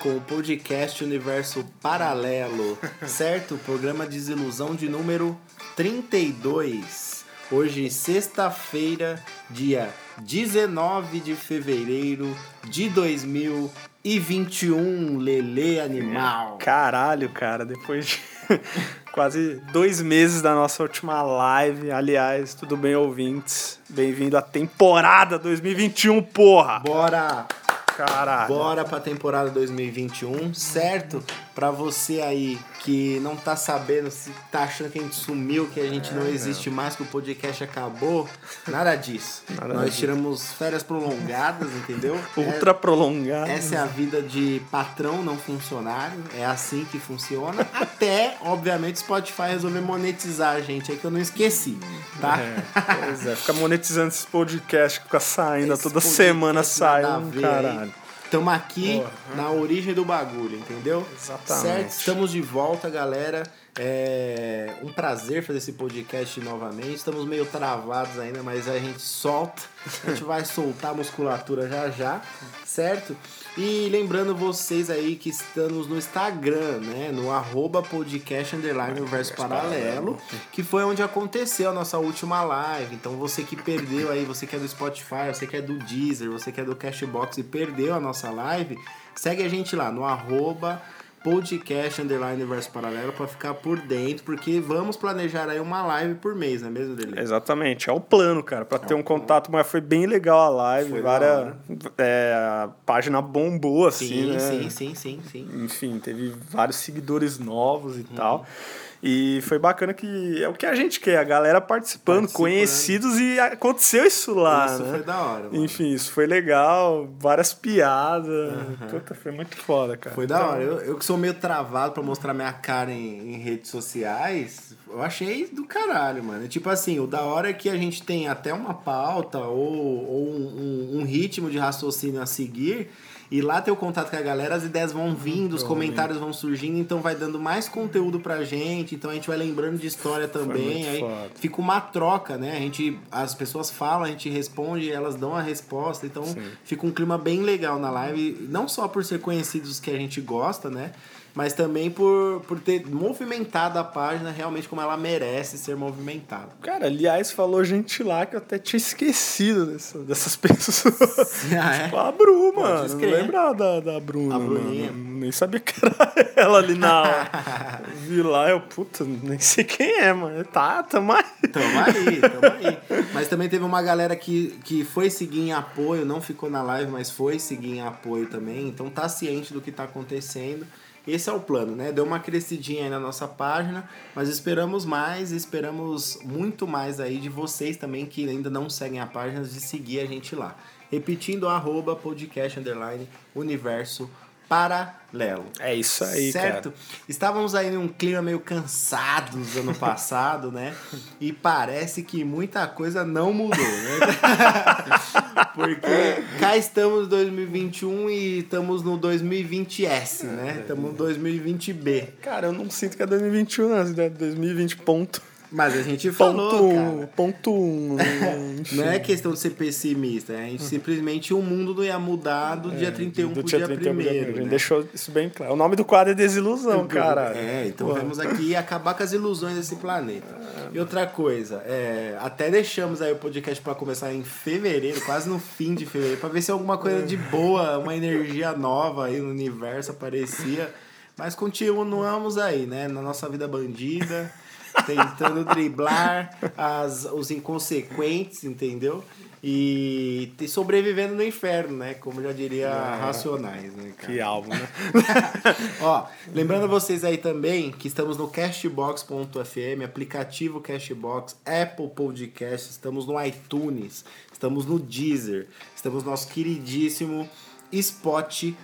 com o podcast Universo Paralelo, certo? Programa Desilusão de número 32. Hoje, sexta-feira, dia 19 de fevereiro de 2021, Lele Animal. Caralho, cara, depois de quase dois meses da nossa última live. Aliás, tudo bem, ouvintes? Bem-vindo à temporada 2021, porra! Bora! Caralho. Bora pra temporada 2021, certo? Pra você aí que não tá sabendo, se tá achando que a gente sumiu, que a gente não existe mais, que o podcast acabou, nada disso. Nada Nós disso. tiramos férias prolongadas, entendeu? Ultra prolongado. Essa é a vida de patrão, não funcionário. É assim que funciona. Até, obviamente, Spotify resolver monetizar a gente aí, que eu não esqueci, tá? É, pois é, fica monetizando esses podcasts que fica saindo, Esse toda podcast semana sai um caralho. Estamos aqui Porra. na origem do bagulho, entendeu? Exatamente. Certo? Estamos de volta, galera. É um prazer fazer esse podcast novamente. Estamos meio travados ainda, mas a gente solta. A gente vai soltar a musculatura já já, certo? E lembrando vocês aí que estamos no Instagram, né? No arroba podcast underline universo paralelo, que foi onde aconteceu a nossa última live. Então você que perdeu aí, você que é do Spotify, você que é do Deezer, você que é do Cashbox e perdeu a nossa live, segue a gente lá no arroba podcast underline universo paralelo para ficar por dentro, porque vamos planejar aí uma live por mês, não é mesmo, Dele? Exatamente, é o plano, cara, pra ter um contato, mas foi bem legal a live, Foi várias, é, a página bombou, assim, Sim, né? sim, sim, sim, sim. Enfim, teve vários seguidores novos e Uhum. tal. E foi bacana que é o que a gente quer, a galera participando, Participando. conhecidos e aconteceu isso lá, Isso né? foi da hora, mano. Enfim, isso foi legal, várias piadas. Puta, foi muito foda, cara. Foi da Então, hora. Eu, eu que sou meio travado pra mostrar minha cara em, em redes sociais, eu achei do caralho, mano. Tipo assim, o da hora é que a gente tem até uma pauta ou, ou um, um- um ritmo de raciocínio a seguir. E lá tem o contato com a galera, as ideias vão vindo, os comentários vão surgindo, então vai dando mais conteúdo pra gente, então a gente vai lembrando de história também. Aí foda. fica uma troca, né? A gente, as pessoas falam, a gente responde, elas dão a resposta, então fica um clima bem legal na live, não só por ser conhecidos que a gente gosta, né? Mas também por, por ter movimentado a página realmente como ela merece ser movimentada. Cara, aliás, falou gente lá que eu até tinha esquecido dessa- dessas pessoas. Ah, é? Tipo, a Bru, mano. Não crer. lembrava da, da Bruna, A Bruninha. mano. Nem sabia que era ela ali na hora. Vi lá, eu, puta, nem sei quem é, mano. Tá, tamo aí. Tamo aí, tamo aí. Mas também teve uma galera que, que foi seguir em apoio, não ficou na live, mas foi seguir em apoio também. Então tá ciente do que tá acontecendo. Esse é o plano, né? Deu uma crescidinha aí na nossa página, mas esperamos mais, esperamos muito mais aí de vocês também que ainda não seguem a página, de seguir a gente lá. Repetindo, arroba podcast underline universo paralelo. É isso aí, certo? Estávamos aí num clima meio cansados ano passado, né? E parece que muita coisa não mudou, né? Porque cá estamos em 2021 e estamos no 2020S, né? Estamos no 2020B. Cara, eu não sinto que é 2021, não. É 2020 ponto. Mas a gente Ponto falou, um, cara. ponto um, né? Não é questão de ser pessimista, né? a gente simplesmente o mundo não ia mudar do dia 31 pro dia 1 31 pro dia né? primeiro. Deixou isso bem claro. O nome do quadro é Desilusão, cara. É, então Porra. vamos aqui acabar com as ilusões desse planeta. E outra coisa, é, até deixamos aí o podcast para começar em fevereiro, quase no fim de fevereiro, para ver se alguma coisa de boa, uma energia nova aí no universo aparecia. Mas continuamos aí, né? Na nossa vida bandida, tentando driblar as, os inconsequentes, entendeu? E, e sobrevivendo no inferno, né? Como já diria Racionais, né, cara? Que álbum, né? Ó, lembrando vocês aí também que estamos no Cashbox.fm, aplicativo Cashbox, Apple Podcast, estamos no iTunes, estamos no Deezer, estamos no nosso queridíssimo Spotify.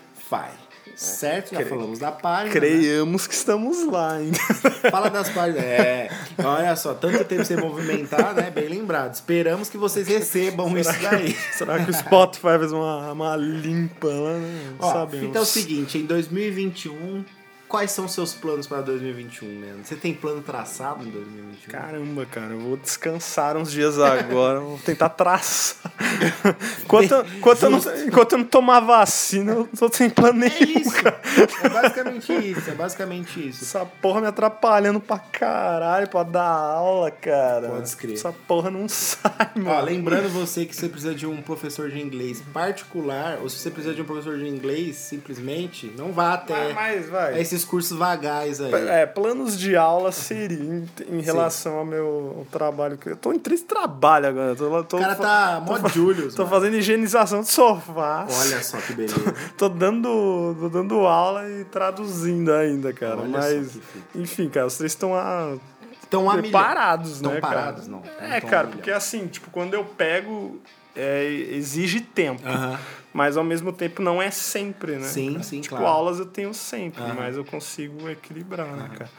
Certo? Já Cre- falamos da página. né? Creiamos que estamos lá ainda. Fala das páginas. É, olha só, tanto tempo sem movimentar, né? Bem lembrado. Esperamos que vocês recebam isso daí. Será que o Spotify fez uma, uma limpa lá? né? Ó, sabemos. então é o seguinte, em 2021, quais são os seus planos para 2021, mano? Você tem plano traçado em 2021? Caramba, cara, eu vou descansar uns dias agora, vou tentar traçar. enquanto, enquanto, eu não, enquanto eu não tomar vacina, eu tô sem plano É nenhum, isso. cara. É basicamente isso. É basicamente isso. Essa porra me atrapalhando pra caralho pra dar aula, cara. Pode crer. Essa porra não sai, mano. Ó, lembrando você que você precisa de um professor de inglês particular, ou se você precisa de um professor de inglês, simplesmente, não vá até Mas, vai. esses cursos vagais aí. É, planos de aula seria em, em relação ao meu trabalho. que Eu tô em três trabalhos agora. Tô, tô, O cara tá mó Julius, Tô mano. fazendo higienização de sofá. Olha só que beleza. Tô dando, tô dando aula e traduzindo ainda, cara. Olha Mas, enfim, cara, vocês estão a, Então, a milha- preparados, Estão né, parados, cara? não. É, cara, porque assim, tipo, quando eu pego, é, exige tempo. Aham. Mas ao mesmo tempo não é sempre, né? Sim, sim, tipo, claro. aulas eu tenho sempre, Aham. mas eu consigo equilibrar, né, cara?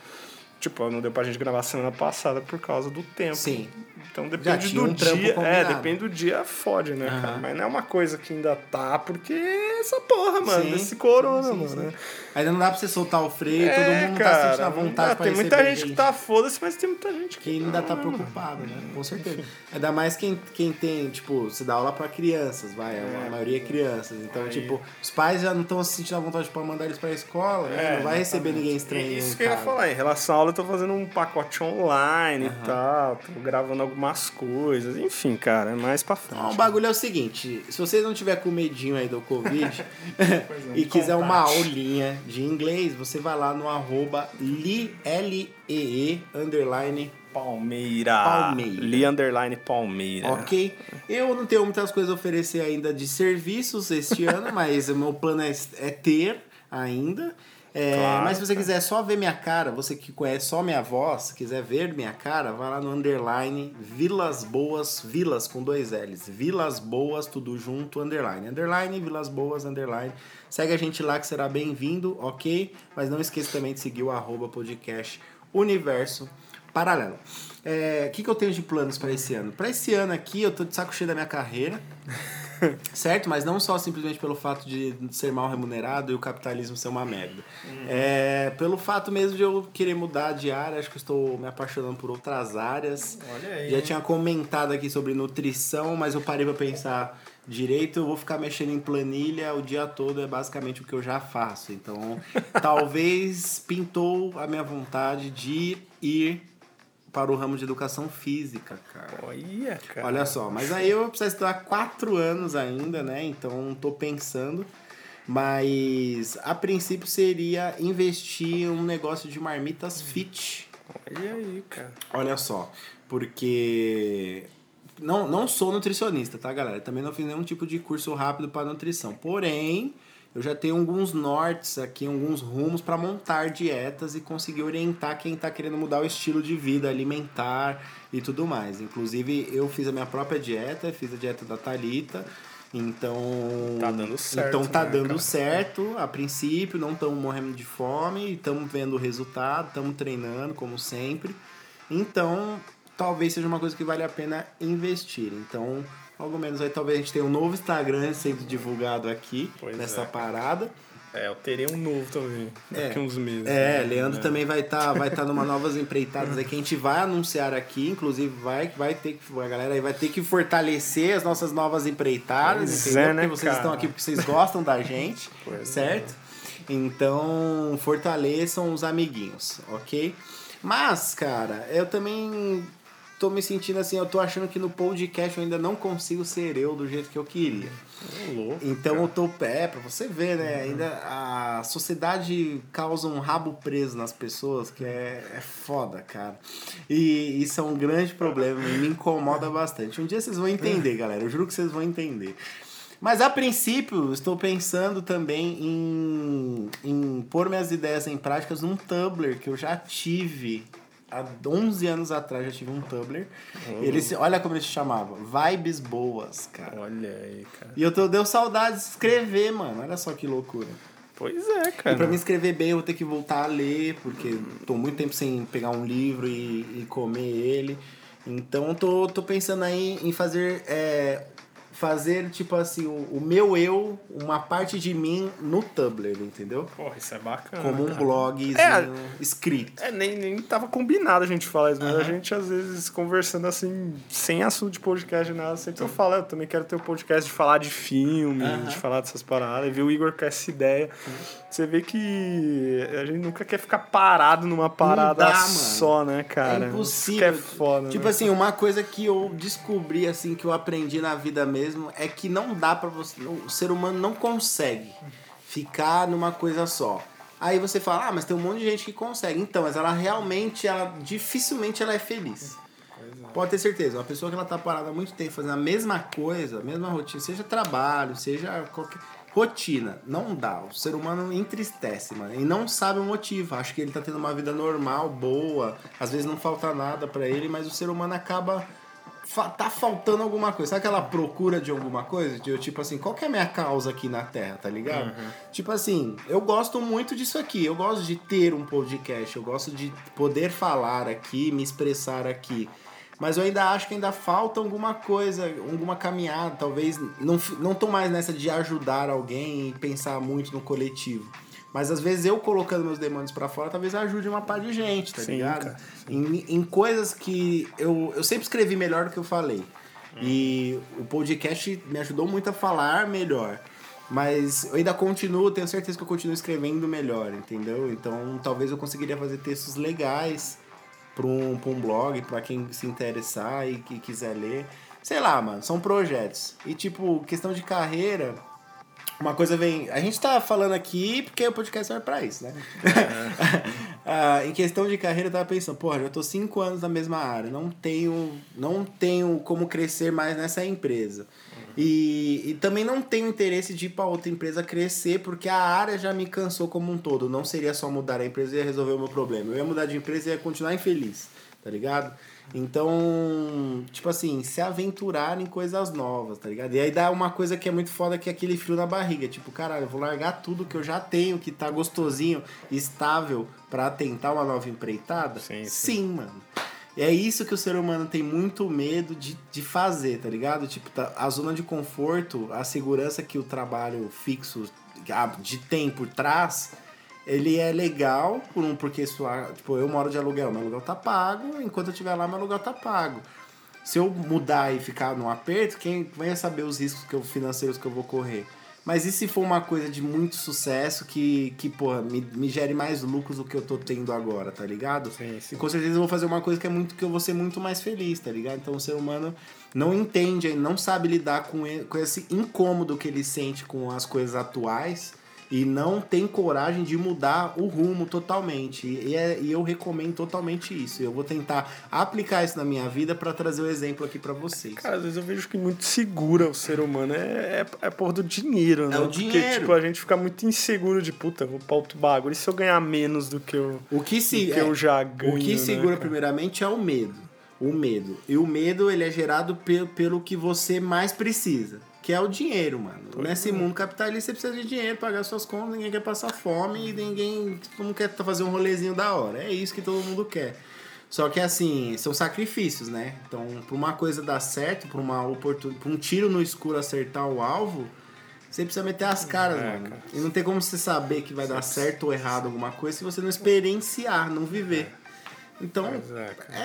Tipo, não deu pra gente gravar semana passada por causa do tempo. Sim. Então depende do um dia. É, depende do dia, fode, né, Aham. cara? Mas não é uma coisa que ainda tá, porque essa porra, mano, Sim, desse corona, sim, sim, mano. né? Ainda não dá pra você soltar o freio, É, todo mundo tá sentindo a vontade pra Tem muita gente que tá foda-se, mas tem muita gente que. que ainda tá preocupado, né? Com certeza. Ainda mais quem, quem tem, tipo, você dá aula pra crianças, vai, a maioria é crianças. Então, Aí. tipo, os pais já não estão se sentindo à vontade pra mandar eles pra escola, né? não vai receber exatamente. ninguém estranho. É Isso em que eu ia falar. Em relação à aula, eu tô fazendo um pacote online e tal. Tô gravando algumas coisas. Enfim, cara, é mais pra frente. Ó, O bagulho é o seguinte, se você não tiver com medinho aí do Covid é, e quiser uma aulinha de inglês, você vai lá no arroba li, L-E-E, underline, Palmeira. Palmeira. Li underline Palmeira. ok? Eu não tenho muitas coisas a oferecer ainda de serviços este ano, mas o meu plano é, é ter ainda. É, Claro, mas se você quiser só ver minha cara, você que conhece só minha voz, quiser ver minha cara, vai lá no underline Vilas Boas, Vilas com dois L's. Vilas Boas, tudo junto, underline. Underline, Vilas Boas, underline. Segue a gente lá que será bem-vindo, ok? Mas não esqueça também de seguir o arroba podcast Universo Paralelo. É, O que, que eu tenho de planos para esse ano? Para esse ano aqui, eu tô de saco cheio da minha carreira. Certo? Mas não só simplesmente pelo fato de ser mal remunerado e o capitalismo ser uma merda. É, pelo fato mesmo de eu querer mudar de área, acho que estou me apaixonando por outras áreas. Olha aí. Já tinha comentado aqui sobre nutrição, mas eu parei pra pensar direito, eu vou ficar mexendo em planilha o dia todo, é basicamente o que eu já faço. Então, talvez pintou a minha vontade de ir para o ramo de educação física, cara. Olha, cara. Olha só, mas aí eu preciso estudar quatro anos ainda, né? Então tô pensando. Mas a princípio seria investir em um negócio de marmitas fit. Olha aí, cara. Olha só, porque não, não sou nutricionista, tá, galera? Também não fiz nenhum tipo de curso rápido para nutrição. Porém, eu já tenho alguns nortes aqui, alguns rumos para montar dietas e conseguir orientar quem está querendo mudar o estilo de vida alimentar e tudo mais. Inclusive, eu fiz a minha própria dieta, fiz a dieta da Talita. Então, Tá dando certo, Então tá né, dando cara? certo a princípio, não estamos morrendo de fome, estamos vendo o resultado, estamos treinando como sempre. Então, talvez seja uma coisa que vale a pena investir. Então, algo menos aí, talvez a gente tenha um novo Instagram sendo divulgado aqui Pois nessa é. parada. É, eu teria um novo também. Daqui É. uns meses. É, né? Leandro É. também vai estar vai tá numa novas empreitadas aí que a gente vai anunciar aqui, inclusive vai vai ter que a galera aí vai ter que fortalecer as nossas novas empreitadas, Pois entendeu? é, né, porque vocês cara? estão aqui porque vocês gostam da gente, Pois é. certo? Então, fortaleçam os amiguinhos, OK? Mas, cara, eu também tô me sentindo assim, eu tô achando que no podcast eu ainda não consigo ser eu do jeito que eu queria. Ô, louco. Então eu tô é, pra você ver, né? Ainda a sociedade causa um rabo preso nas pessoas que é, é foda, cara. E isso é um grande problema, e me incomoda bastante. Um dia vocês vão entender, galera. Eu juro que vocês vão entender. Mas a princípio, estou pensando também em, em pôr minhas ideias em práticas num Tumblr que eu já tive há 11 anos atrás. Já tive um Tumblr. Ele se, olha como ele se chamava: Vibes Boas, cara. Olha aí, cara. E eu tô, deu saudade de escrever, mano. Olha só que loucura. Pois é, cara. E pra mim escrever bem, eu vou ter que voltar a ler, porque tô muito tempo sem pegar um livro e, e comer ele. Então tô, tô pensando aí em fazer é, fazer, tipo assim, o, o meu eu, uma parte de mim no Tumblr, entendeu? Porra, isso é bacana. Como um cara. blogzinho É. escrito. É, nem, nem tava combinado a gente falar isso, mas a gente às vezes conversando assim, sem assunto de podcast, nada, sempre eu falo, eu também quero ter um podcast de falar de filme, Aham. de falar dessas paradas, e ver o Igor com essa ideia. Você vê que a gente nunca quer ficar parado numa parada dá, mano. só, né, cara? é impossível. Isso que é foda, Tipo né? assim, uma coisa que eu descobri, assim, que eu aprendi na vida mesmo, é que não dá pra você. O ser humano não consegue ficar numa coisa só. Aí você fala, ah, mas tem um monte de gente que consegue. Então, mas ela realmente, ela dificilmente ela é feliz. Pode ter certeza, uma pessoa que ela tá parada há muito tempo fazendo a mesma coisa, a mesma rotina, seja trabalho, seja qualquer rotina, não dá. O ser humano entristece, mano, e não sabe o motivo. Acho que ele tá tendo uma vida normal, boa, às vezes não falta nada pra ele, mas o ser humano acaba tá faltando alguma coisa. Sabe aquela procura de alguma coisa? De eu, tipo assim, qual que é a minha causa aqui na Terra, tá ligado? Tipo assim, eu gosto muito disso aqui. Eu gosto de ter um podcast. Eu gosto de poder falar aqui, me expressar aqui. Mas eu ainda acho que ainda falta alguma coisa, alguma caminhada. Talvez não, não tô mais nessa de ajudar alguém e pensar muito no coletivo. Mas às vezes eu colocando meus demônios pra fora, talvez ajude uma par de gente, tá Sim, ligado? cara, Em, em coisas que eu, eu sempre escrevi melhor do que eu falei. E o podcast me ajudou muito a falar melhor. Mas eu ainda continuo, tenho certeza que eu continuo escrevendo melhor, entendeu? Então talvez eu conseguiria fazer textos legais para um, pra um blog, para quem se interessar e que quiser ler. Sei lá, mano, são projetos. E tipo, questão de carreira, uma coisa vem. A gente tá falando aqui porque o podcast serve pra isso, né? Ah, em questão de carreira, eu tava pensando, porra, já tô cinco anos na mesma área, não tenho, não tenho como crescer mais nessa empresa. E, e também não tenho interesse de ir pra outra empresa crescer, porque a área já me cansou como um todo. Não seria só mudar a empresa e resolver o meu problema. Eu ia mudar de empresa e ia continuar infeliz, tá ligado? Então, tipo assim, se aventurar em coisas novas, tá ligado? E aí dá uma coisa que é muito foda, que é aquele frio na barriga. Tipo, caralho, eu vou largar tudo que eu já tenho, que tá gostosinho, estável, pra tentar uma nova empreitada? Sim, sim. sim mano. E é isso que o ser humano tem muito medo de, de fazer, tá ligado? Tipo, tá- a zona de conforto, a segurança que o trabalho fixo ah, de tempo traz, ele é legal, por um, porque sua, tipo, eu moro de aluguel, meu aluguel tá pago, enquanto eu estiver lá, meu aluguel tá pago. Se eu mudar e ficar num aperto, quem vai saber os riscos que eu, financeiros que eu vou correr? Mas e se for uma coisa de muito sucesso que, que porra, me, me gere mais lucros do que eu tô tendo agora, tá ligado? Sim, sim. E com certeza eu vou fazer uma coisa que é muito que eu vou ser muito mais feliz, tá ligado? Então o ser humano não entende, não sabe lidar com, e- com esse incômodo que ele sente com as coisas atuais e não tem coragem de mudar o rumo totalmente. E, é- e eu recomendo totalmente isso. Eu vou tentar aplicar isso na minha vida pra trazer o exemplo aqui pra vocês. Cara, às vezes eu vejo que muito segura o ser humano é, é, é por do dinheiro, né? o Porque, dinheiro. tipo, a gente fica muito inseguro de puta, vou pra outro bagulho. E se eu ganhar menos do que eu, O que se do que é, eu já ganho? O que né, segura cara? primeiramente é o medo. O medo. E o medo ele é gerado pe pelo que você mais precisa. Que é o dinheiro, mano. Nesse mundo capitalista você precisa de dinheiro, pagar suas contas, ninguém quer passar fome e ninguém mundo quer fazer um rolezinho da hora. É isso que todo mundo quer. Só que assim, são sacrifícios, né? Então, pra uma coisa dar certo, pra uma oportunidade, pra um tiro no escuro acertar o alvo, você precisa meter as caras, É, mano. cara. E não tem como você saber que vai dar certo ou errado alguma coisa se você não experienciar, não viver. Pois é, cara.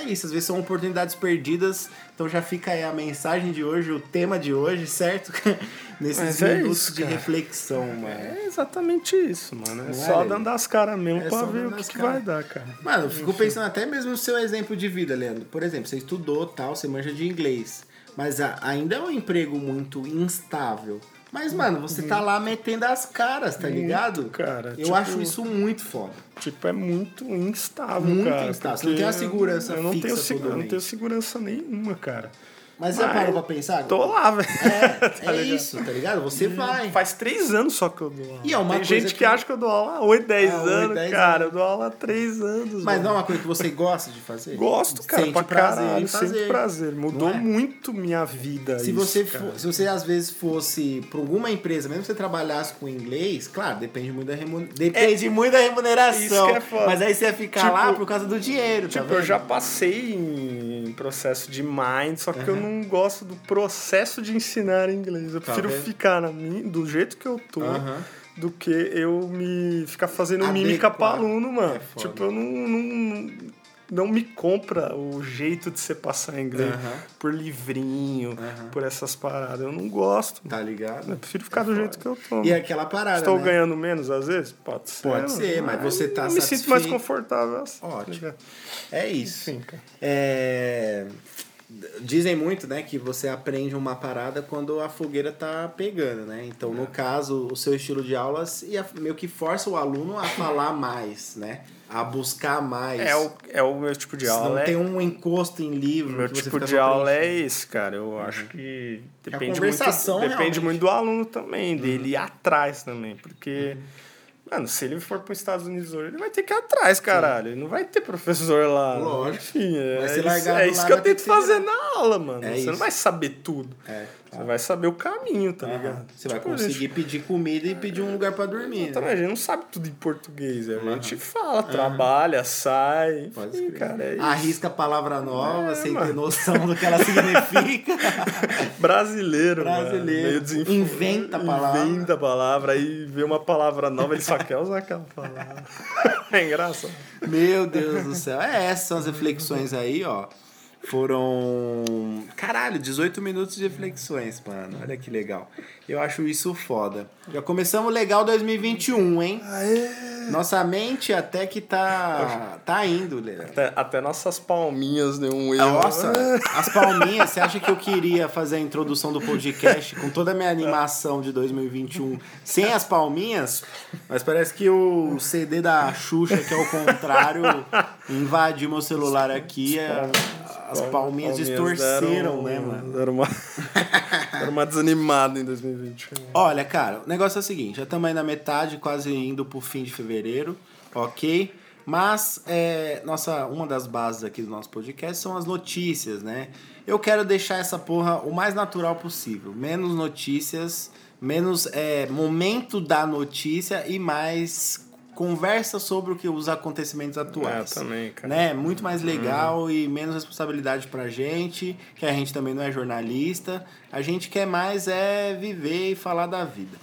é isso. Às vezes são oportunidades perdidas. Então já fica aí a mensagem de hoje, o tema de hoje, certo? Nesses Mas é minutos isso, de cara. reflexão, mano. É exatamente isso, mano. É Não é, só Leandro? dando as caras mesmo É pra ver o que, que vai dar, cara. Mano, eu fico pensando até mesmo no seu exemplo de vida, Leandro. Por exemplo, você estudou tal, você manja de inglês. Mas ainda é um emprego muito instável. Mas, mano, você tá lá metendo as caras, tá Muito, ligado? cara. Eu Tipo, acho isso muito foda. Tipo, é muito instável, Muito cara. instável. Você não tem a segurança eu não fixa tenho, Eu não tenho segurança nenhuma, cara. Mas Mas parou pra pensar? Tô lá, velho. É, Tá é isso, tá ligado? Você vai. Faz três anos só que eu dou aula. E é uma Tem gente que... que- acha que eu dou aula há 8, 10 Ah, oito, anos, 10 cara. anos. Eu dou aula há 3 anos. Mas mano. não é uma coisa que você gosta de fazer? Gosto, cara, Sente pra prazer caralho. Sempre prazer. Mudou é? muito minha vida Se isso, você, for- se você às vezes fosse pra alguma empresa, mesmo que você trabalhasse com inglês, claro, depende muito da, remun... depende muito da remuneração. Isso que é foda. Mas aí você ia ficar Tipo- lá por causa do dinheiro, tá Tipo, eu já passei em processo de mind, só que eu não, não gosto do processo de ensinar inglês. Eu Tá prefiro vendo? ficar na do jeito que eu tô do que eu me ficar fazendo Adequar. mímica pra aluno, mano. É foda. tipo, eu não, não, não me compra o jeito de você passar inglês Aham. por livrinho, Aham. por essas paradas. Eu não gosto. Tá ligado? Eu prefiro ficar do jeito que eu tô. E aquela parada, Estou né? ganhando menos às vezes? Pode ser. Pode ser, mas você tá eu me sinto mais confortável. assim, Ótimo. tá? É isso. Enfim, cara. É, Dizem muito, né, que você aprende uma parada quando a fogueira tá pegando, né? Então, É. no caso, o seu estilo de aulas ia meio que força o aluno a falar mais, né? A buscar mais. É o, é o meu tipo de Se aula. não é- tem um encosto em livro. O meu tipo de aula é esse, cara. Eu acho que depende conversação, muito, depende realmente. muito do aluno também, dele ir atrás também, porque mano, se ele for para os Estados Unidos hoje, ele vai ter que ir atrás, caralho. Ele não vai ter professor lá. Lógico. Enfim, é, Vai ser isso, é isso que eu tento fazer na aula, mano. É Você isso. não vai saber tudo. É, Você vai saber o caminho, tá Aham. ligado? Você vai Tipo, conseguir gente- pedir comida e pedir um lugar pra dormir. Também, Né? a gente não sabe tudo em português. A gente Aham. fala, trabalha, sai. Pode Enfim, cara, é. Arrisca a palavra nova É, sem ter mano. noção do que ela significa. Brasileiro, mano. Brasileiro. Desinfo- Inventa a palavra. Inventa a palavra, aí vê uma palavra nova, ele só quer usar aquela palavra. É engraçado. Meu Deus do céu. É, essas são as reflexões aí, ó. Foram. Caralho, 18 minutos de reflexões, mano. Olha que legal. Eu acho isso foda. Já começamos legal 2021, hein? Nossa mente até que tá. tá indo, Leandro. Até, até nossas palminhas deu um erro. Nossa, as palminhas, você acha que eu queria fazer a introdução do podcast com toda a minha animação de 2021 sem as palminhas? Mas parece que o CD da Xuxa, que é o contrário, invadiu meu celular aqui. a- As palminhas distorceram, deram- né, mano? Deram uma, deram uma desanimada em 2021. Olha, cara, o negócio é o seguinte, já estamos aí na metade, quase indo pro fim de fevereiro, ok? Mas é, nossa, uma das bases aqui do nosso podcast são as notícias, né? Eu quero deixar essa porra o mais natural possível. Menos notícias, menos é, momento da notícia e mais conversa sobre o que os acontecimentos atuais. É, também, cara. Né? Muito mais legal e menos responsabilidade pra gente, que a gente também não é jornalista. A gente quer mais é viver e falar da vida.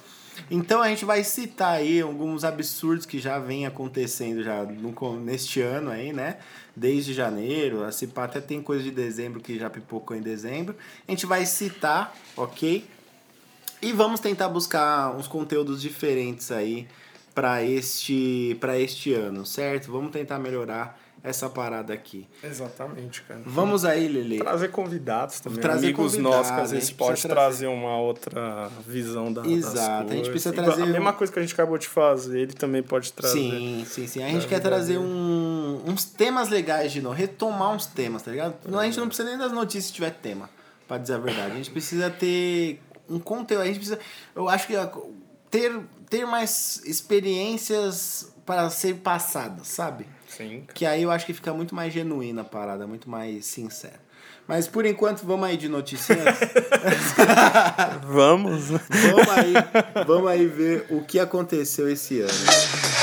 Então a gente vai citar aí alguns absurdos que já vem acontecendo já no, neste ano aí, né? Desde janeiro, a Cipá até tem coisa de dezembro que já pipocou em dezembro. A gente vai citar, ok? E vamos tentar buscar uns conteúdos diferentes aí para este, pra este ano, certo? Vamos tentar melhorar essa parada aqui. Exatamente, cara. Vamos aí, Lele. Trazer convidados também. Trazer amigos convidados, nossos que às vezes pode precisa trazer uma outra visão da, das Exato, a gente coisas. precisa trazer A mesma coisa que a gente acabou de fazer, ele também pode trazer. Sim, sim, sim. A gente quer trazer um- uns temas legais de novo, retomar uns temas, tá ligado? Não, a gente não precisa nem das notícias se tiver tema, pra dizer a verdade. A gente precisa ter um conteúdo, a gente precisa. Eu acho que ter, ter mais experiências para ser passadas, sabe? Sim, cara. Que aí eu acho que fica muito mais genuína a parada, muito mais sincera. Mas por enquanto, vamos aí de notícias. Vamos. vamos, aí, vamos aí ver o que aconteceu esse ano.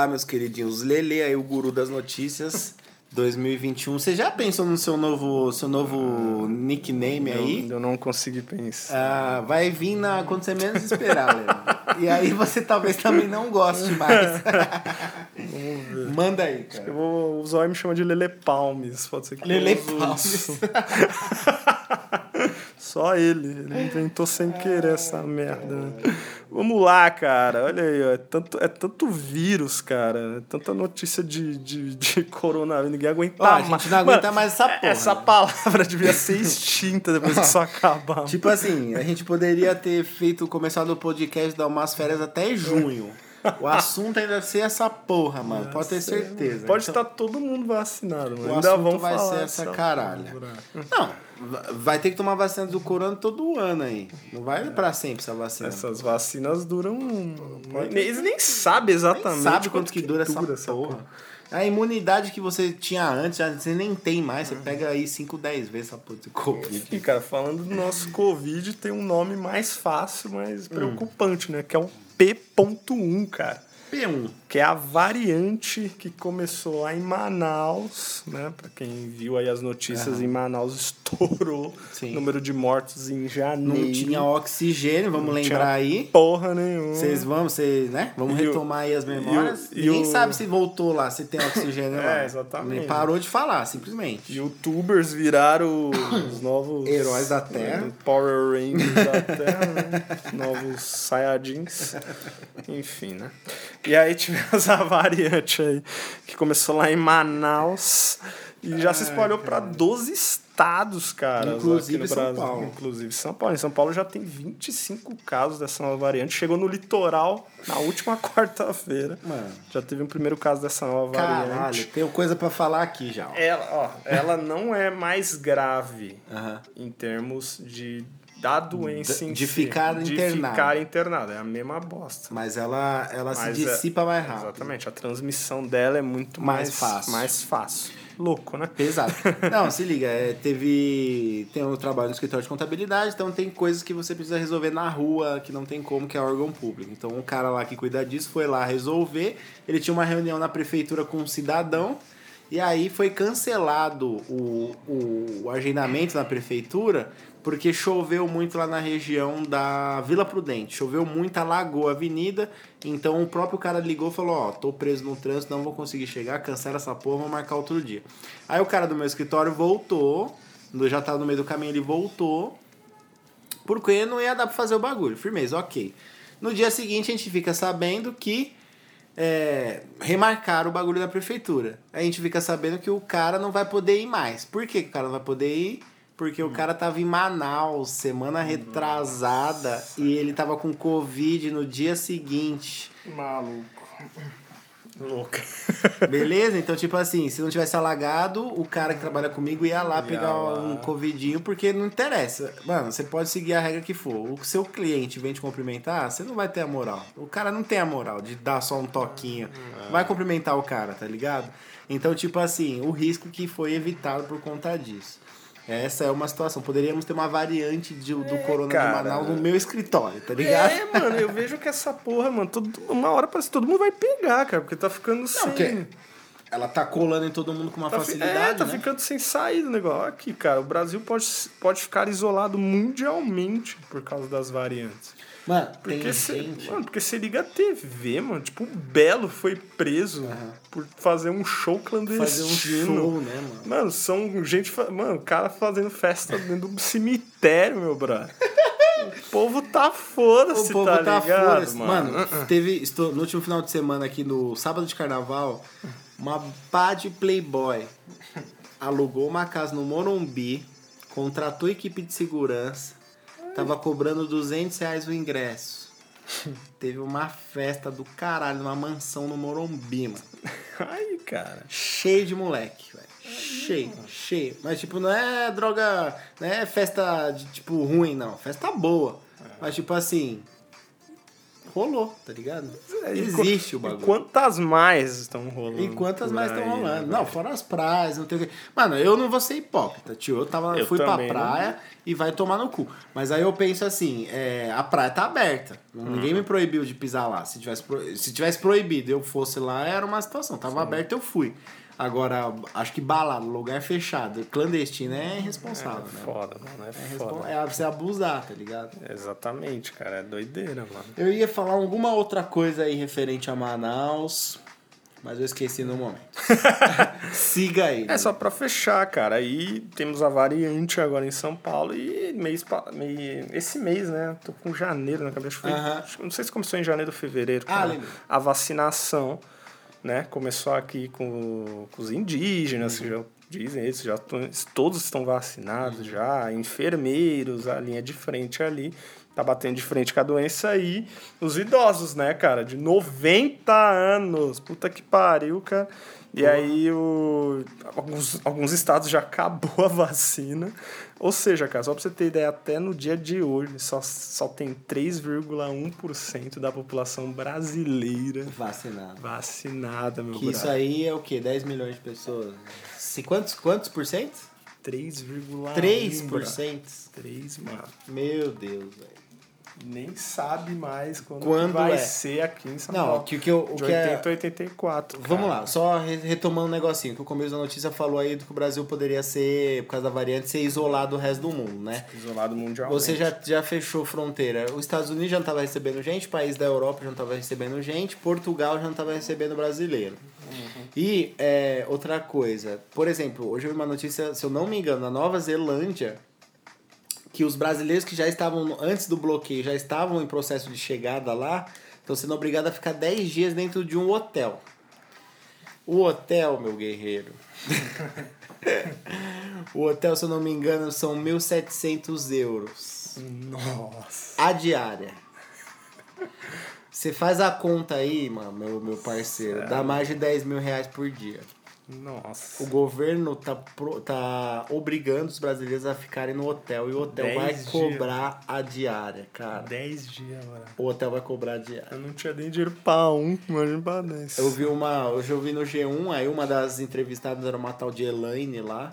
Lá, meus queridinhos. Lele aí, o guru das notícias 2021. Você já pensou no seu novo, seu novo nickname aí? Eu, eu não consegui pensar. Ah, vai vir na, quando você menos esperar. E aí você talvez também não goste mais. Manda aí, Eu cara. vou, o Zóio me chama de Lele Palmes. Pode ser que Lele eu Palmes. Só ele. Ele inventou sem querer essa merda. Vamos lá, cara. Olha aí, ó. É tanto, é tanto vírus, cara. É tanta notícia de, de, de coronavírus. Ninguém aguenta Ó, a mais. gente não aguenta Mano, mais essa porra. Essa né? palavra devia ser extinta depois que isso acabar. Tipo assim, a gente poderia ter feito, começado o podcast dar umas férias até junho. O assunto ainda vai ser essa porra, mano. Pode ter certeza. Pode Então, estar todo mundo vacinado, mano. O Ainda assunto vai ser essa essa caralho. porra. Não, va- vai ter que tomar vacina do corona todo ano aí. Não vai pra sempre essa vacina. Essas vacinas duram. Eles nem sabem exatamente. Nem sabe quanto que dura essa porra. A imunidade que você tinha antes, você nem tem mais. Você pega aí 5, 10 vezes essa porra de Covid. E, cara, falando do nosso Covid, tem um nome mais fácil, mas preocupante, né? Que é o P.1, cara. P1. Que é a variante que começou lá em Manaus, né? Pra quem viu aí as notícias, em Manaus estourou Sim. o número de mortes em janeiro. Não tinha oxigênio, vamos Não lembrar aí. Porra nenhuma. Vocês vão, vocês, né? Vamos E o- retomar aí as memórias. e o- e Ninguém o- sabe se voltou lá, se tem oxigênio É, lá. exatamente. Nem parou de falar, simplesmente. Youtubers viraram os novos Heróis da Terra. Power Rangers da Terra, né? novos Saiyajins. Enfim, né? E aí tivemos a variante aí, que começou lá em Manaus e já se espalhou para 12 estados, cara. Inclusive São Brasil. Paulo. Inclusive São Paulo. Em São Paulo já tem 25 casos dessa nova variante. Chegou no litoral na última quarta-feira. Mano. Já teve um primeiro caso dessa nova Caralho, variante. tenho coisa pra falar aqui já. Ela, ó, ela não é mais grave Aham. em termos de da doença De- si, ficar de internado. ficar internado. É a mesma bosta. Mas ela, ela se Mas é- dissipa mais rápido. Exatamente. A transmissão dela é muito Mais mais, fácil. Mais fácil. Louco, né? Pesado. Não, se liga, é, teve. Tem um trabalho no escritório de contabilidade, então tem coisas que você precisa resolver na rua, que não tem como, que é órgão público. Então o cara lá que cuida disso foi lá resolver. Ele tinha uma reunião na prefeitura com um cidadão. E aí foi cancelado o, o, o agendamento na prefeitura porque choveu muito lá na região da Vila Prudente. Choveu muito, alagou a avenida. Então o próprio cara ligou e falou: Ó, tô preso no trânsito, não vou conseguir chegar, cancela essa porra, vou marcar outro dia. Aí o cara do meu escritório voltou, já tava no meio do caminho, ele voltou, porque não ia dar pra fazer o bagulho. Firmeza, ok. No dia seguinte a gente fica sabendo que é, remarcaram o bagulho da prefeitura. A gente fica sabendo que o cara não vai poder ir mais. Por que, que o cara não vai poder ir? Porque o cara tava em Manaus semana retrasada e ele tava com Covid no dia seguinte. Maluco. Louco. Beleza? Então, tipo assim, se não tivesse alagado, o cara que trabalha comigo ia lá Ia pegar lá. um covidinho, porque não interessa. Mano, você pode seguir a regra que for. O seu cliente vem te cumprimentar, você não vai ter a moral. O cara não tem a moral de dar só um toquinho. Vai cumprimentar o cara, tá ligado? Então, tipo assim, o risco que foi evitado por conta disso. Essa é uma situação. Poderíamos ter uma variante de- do Corona de cara. Manaus no meu escritório, tá ligado? É, mano, eu vejo que essa porra, mano, todo, uma hora parece que todo mundo vai pegar, cara, porque tá ficando sem. porque Ela tá colando em todo mundo com uma Tá, facilidade, é, tá né? ficando sem saída o negócio. Aqui, cara, o Brasil pode, pode ficar isolado mundialmente por causa das variantes. Mano, Porque tem cê, gente... mano, porque você liga a TV, mano. Tipo, o Belo foi preso por fazer um show clandestino. fazer um show, né, mano? Mano, são gente. Mano, o cara fazendo festa dentro do cemitério, meu brother. o povo tá O foda-se, povo tá, tá ligado, foda-se. mano? Mano, teve. estou- No último final de semana aqui no sábado de carnaval, uma pá de Playboy alugou uma casa no Morumbi, contratou equipe de segurança, tava cobrando 200 reais o ingresso. Teve uma festa do caralho, numa mansão no Morumbi, mano. Ai, cara. Cheio de moleque, velho. Cheio, cheio. Mas, tipo, não é droga. Não é festa de, tipo, ruim, não. Festa boa. Mas, tipo assim. Rolou, tá ligado? É, e Existe o E bagulho. quantas mais estão rolando? E quantas mais estão aí, rolando? né, Não, fora as praias, não tem o que. Mano, eu não vou ser hipócrita, tio. Eu, tava, Eu fui pra não. praia e vai tomar no cu. Mas aí eu penso assim: é, a praia tá aberta. Uhum. Ninguém me proibiu de pisar lá. Se tivesse, pro- se tivesse proibido eu fosse lá, era uma situação. Tava aberto, eu fui. Agora, acho que balada, lugar fechado, clandestino é irresponsável, né? Foda, mano. É, É, foda. é você abusar, tá ligado? Exatamente, cara. É doideira, mano. Eu ia falar alguma outra coisa aí referente a Manaus. Mas eu esqueci no momento. Siga aí. É só pra fechar, cara. Aí temos a variante agora em São Paulo e mês, mei- esse mês, né? Tô com janeiro na cabeça. Foi, acho que- Não sei se começou em janeiro ou fevereiro. Ah, cara. lembro. A vacinação, né? Começou aqui com, com os indígenas, que já dizem eles, já todos estão vacinados já, enfermeiros, a linha de frente ali. Tá batendo de frente com a doença aí. Os idosos, né, cara? De 90 anos. Puta que pariu, cara. E aí o, alguns, alguns estados já acabou a vacina. Ou seja, cara, só pra você ter ideia, até no dia de hoje só, só tem 3,1% da população brasileira Vacinado. vacinada, meu Que isso brother. aí é o quê? 10 milhões de pessoas? Se, quantos, quantos por cento? 3,1%. 3%? 3, mano. Meu Deus, velho. Nem sabe mais quando, Quando vai é. ser aqui em São Não, Paulo. que, que eu, o de que é... 80 a 84. Vamos cara. lá, só re- retomando um negocinho, que o começo da notícia falou aí do que o Brasil poderia ser, por causa da variante, ser isolado do resto do mundo, né? Isolado mundialmente. Você já, já fechou fronteira. Os Estados Unidos já não estava recebendo gente, país da Europa já não estava recebendo gente, Portugal já não estava recebendo brasileiro. E é, outra coisa, por exemplo, hoje eu vi uma notícia, se eu não me engano, na Nova Zelândia, que os brasileiros que já estavam, antes do bloqueio, já estavam em processo de chegada lá, estão sendo obrigados a ficar 10 dias dentro de um hotel. O hotel, meu guerreiro. o hotel, se eu não me engano, são 1.700 euros. Nossa. A diária. Você faz a conta aí, mano, meu, meu parceiro. Dá mais de 10 mil reais por dia. Nossa. O governo tá, pro- tá obrigando os brasileiros a ficarem no hotel. E o hotel Dez vai dias. cobrar a diária, cara. 10 dias, mano. O hotel vai cobrar a diária. Eu não tinha nem dinheiro pra um, imagina pra 10. Eu vi uma. Hoje eu vi no G1, aí uma das entrevistadas era uma tal de Elaine lá.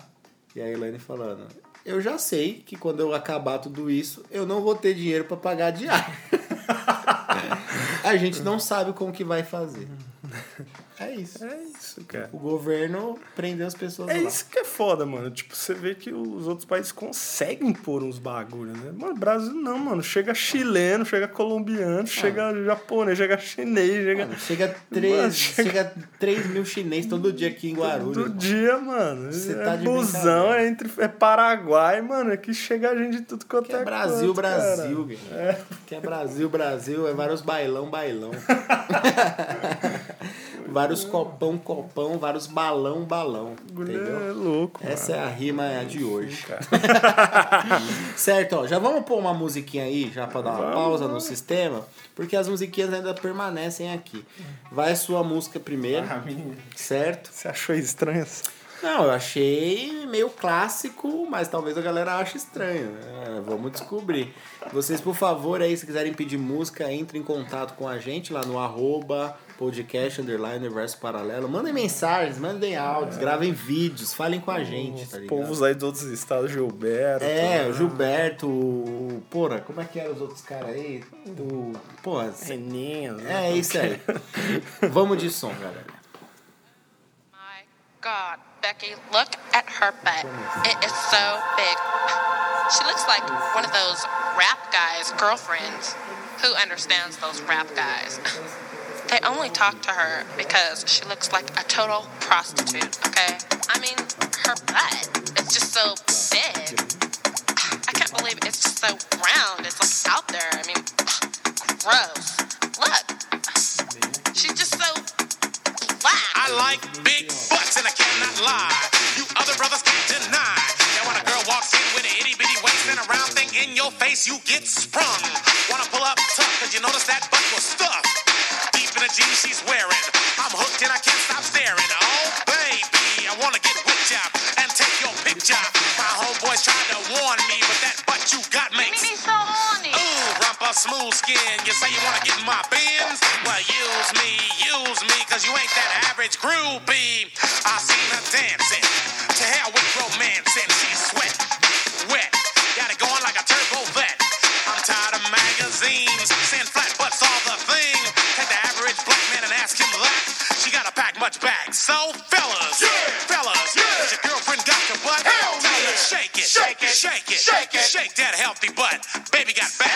E a Elaine falando. Eu já sei que quando eu acabar tudo isso, eu não vou ter dinheiro pra pagar a diária. a gente não sabe como que vai fazer. É isso. É isso, cara. O governo prendeu as pessoas É lá. isso que é foda, mano. Tipo, você vê que os outros países conseguem pôr uns bagulho, né? Mano, Brasil não, mano. Chega chileno, chega colombiano, chega japonês, chega chinês, chega. Mano, chega Mano, 3, chega- chega 3 mil chineses todo dia aqui em Guarulhos. Todo irmão. dia, mano. Você é tá de busão, é, entre, é Paraguai, mano. Aqui chega gente de tudo quanto Que é é Brasil, canto, Brasil, cara. velho. Que é Brasil, Brasil, é vários bailão, bailão. vários copão, copão, vários balão, balão. Entendeu? é louco, Essa é a rima de hoje. certo, ó, já vamos pôr uma musiquinha aí, já pra dar uma Vamos, pausa no sistema, porque as musiquinhas ainda permanecem aqui. Vai a sua música primeiro, A minha. certo? Você achou estranho? essa? Não, eu achei meio clássico, mas talvez a galera ache estranho. É, vamos descobrir. Vocês, por favor, aí, se quiserem pedir música, entrem em contato com a gente lá no arroba podcast underline universo paralelo. Mandem mensagens, mandem áudios, gravem vídeos, falem com a gente, tá Os ligado? povos aí de outros estados, Gilberto. É, o Gilberto, o... Porra, como é que eram os outros caras aí? O... Porra, Reninha. né? é isso aí. Vamos de som, galera. My God, Becky, look at her butt. It is so big. She looks like one of those rap guys' girlfriends. Who understands those rap guys? They only talk to her because she looks like a total prostitute, okay? I mean, her butt is just so big. I can't believe it's just so round. It's like out there. I mean, gross. Look. She's just so black. I like big butts and I cannot lie. You other brothers can't deny. Now when a girl walks in with an itty bitty waist and a round thing in your face, you get sprung. Wanna pull up tough cause you notice that butt was stuffed. In the jeans she's wearing. I'm hooked and I can't stop staring. Oh baby, I wanna get with ya and take your picture. My homeboys tried to warn me, but that butt you got makes Mimi so horny. Ooh, rumpa smooth skin. You say you wanna get in my bins? Well, use me, use me, cause you ain't that average groupie. I seen her dancing. To hell with romancing. Much back. So, fellas, fellas, has your girlfriend got your butt? Tell her shake it, shake it, shake it, shake it, shake that healthy butt. Baby got back.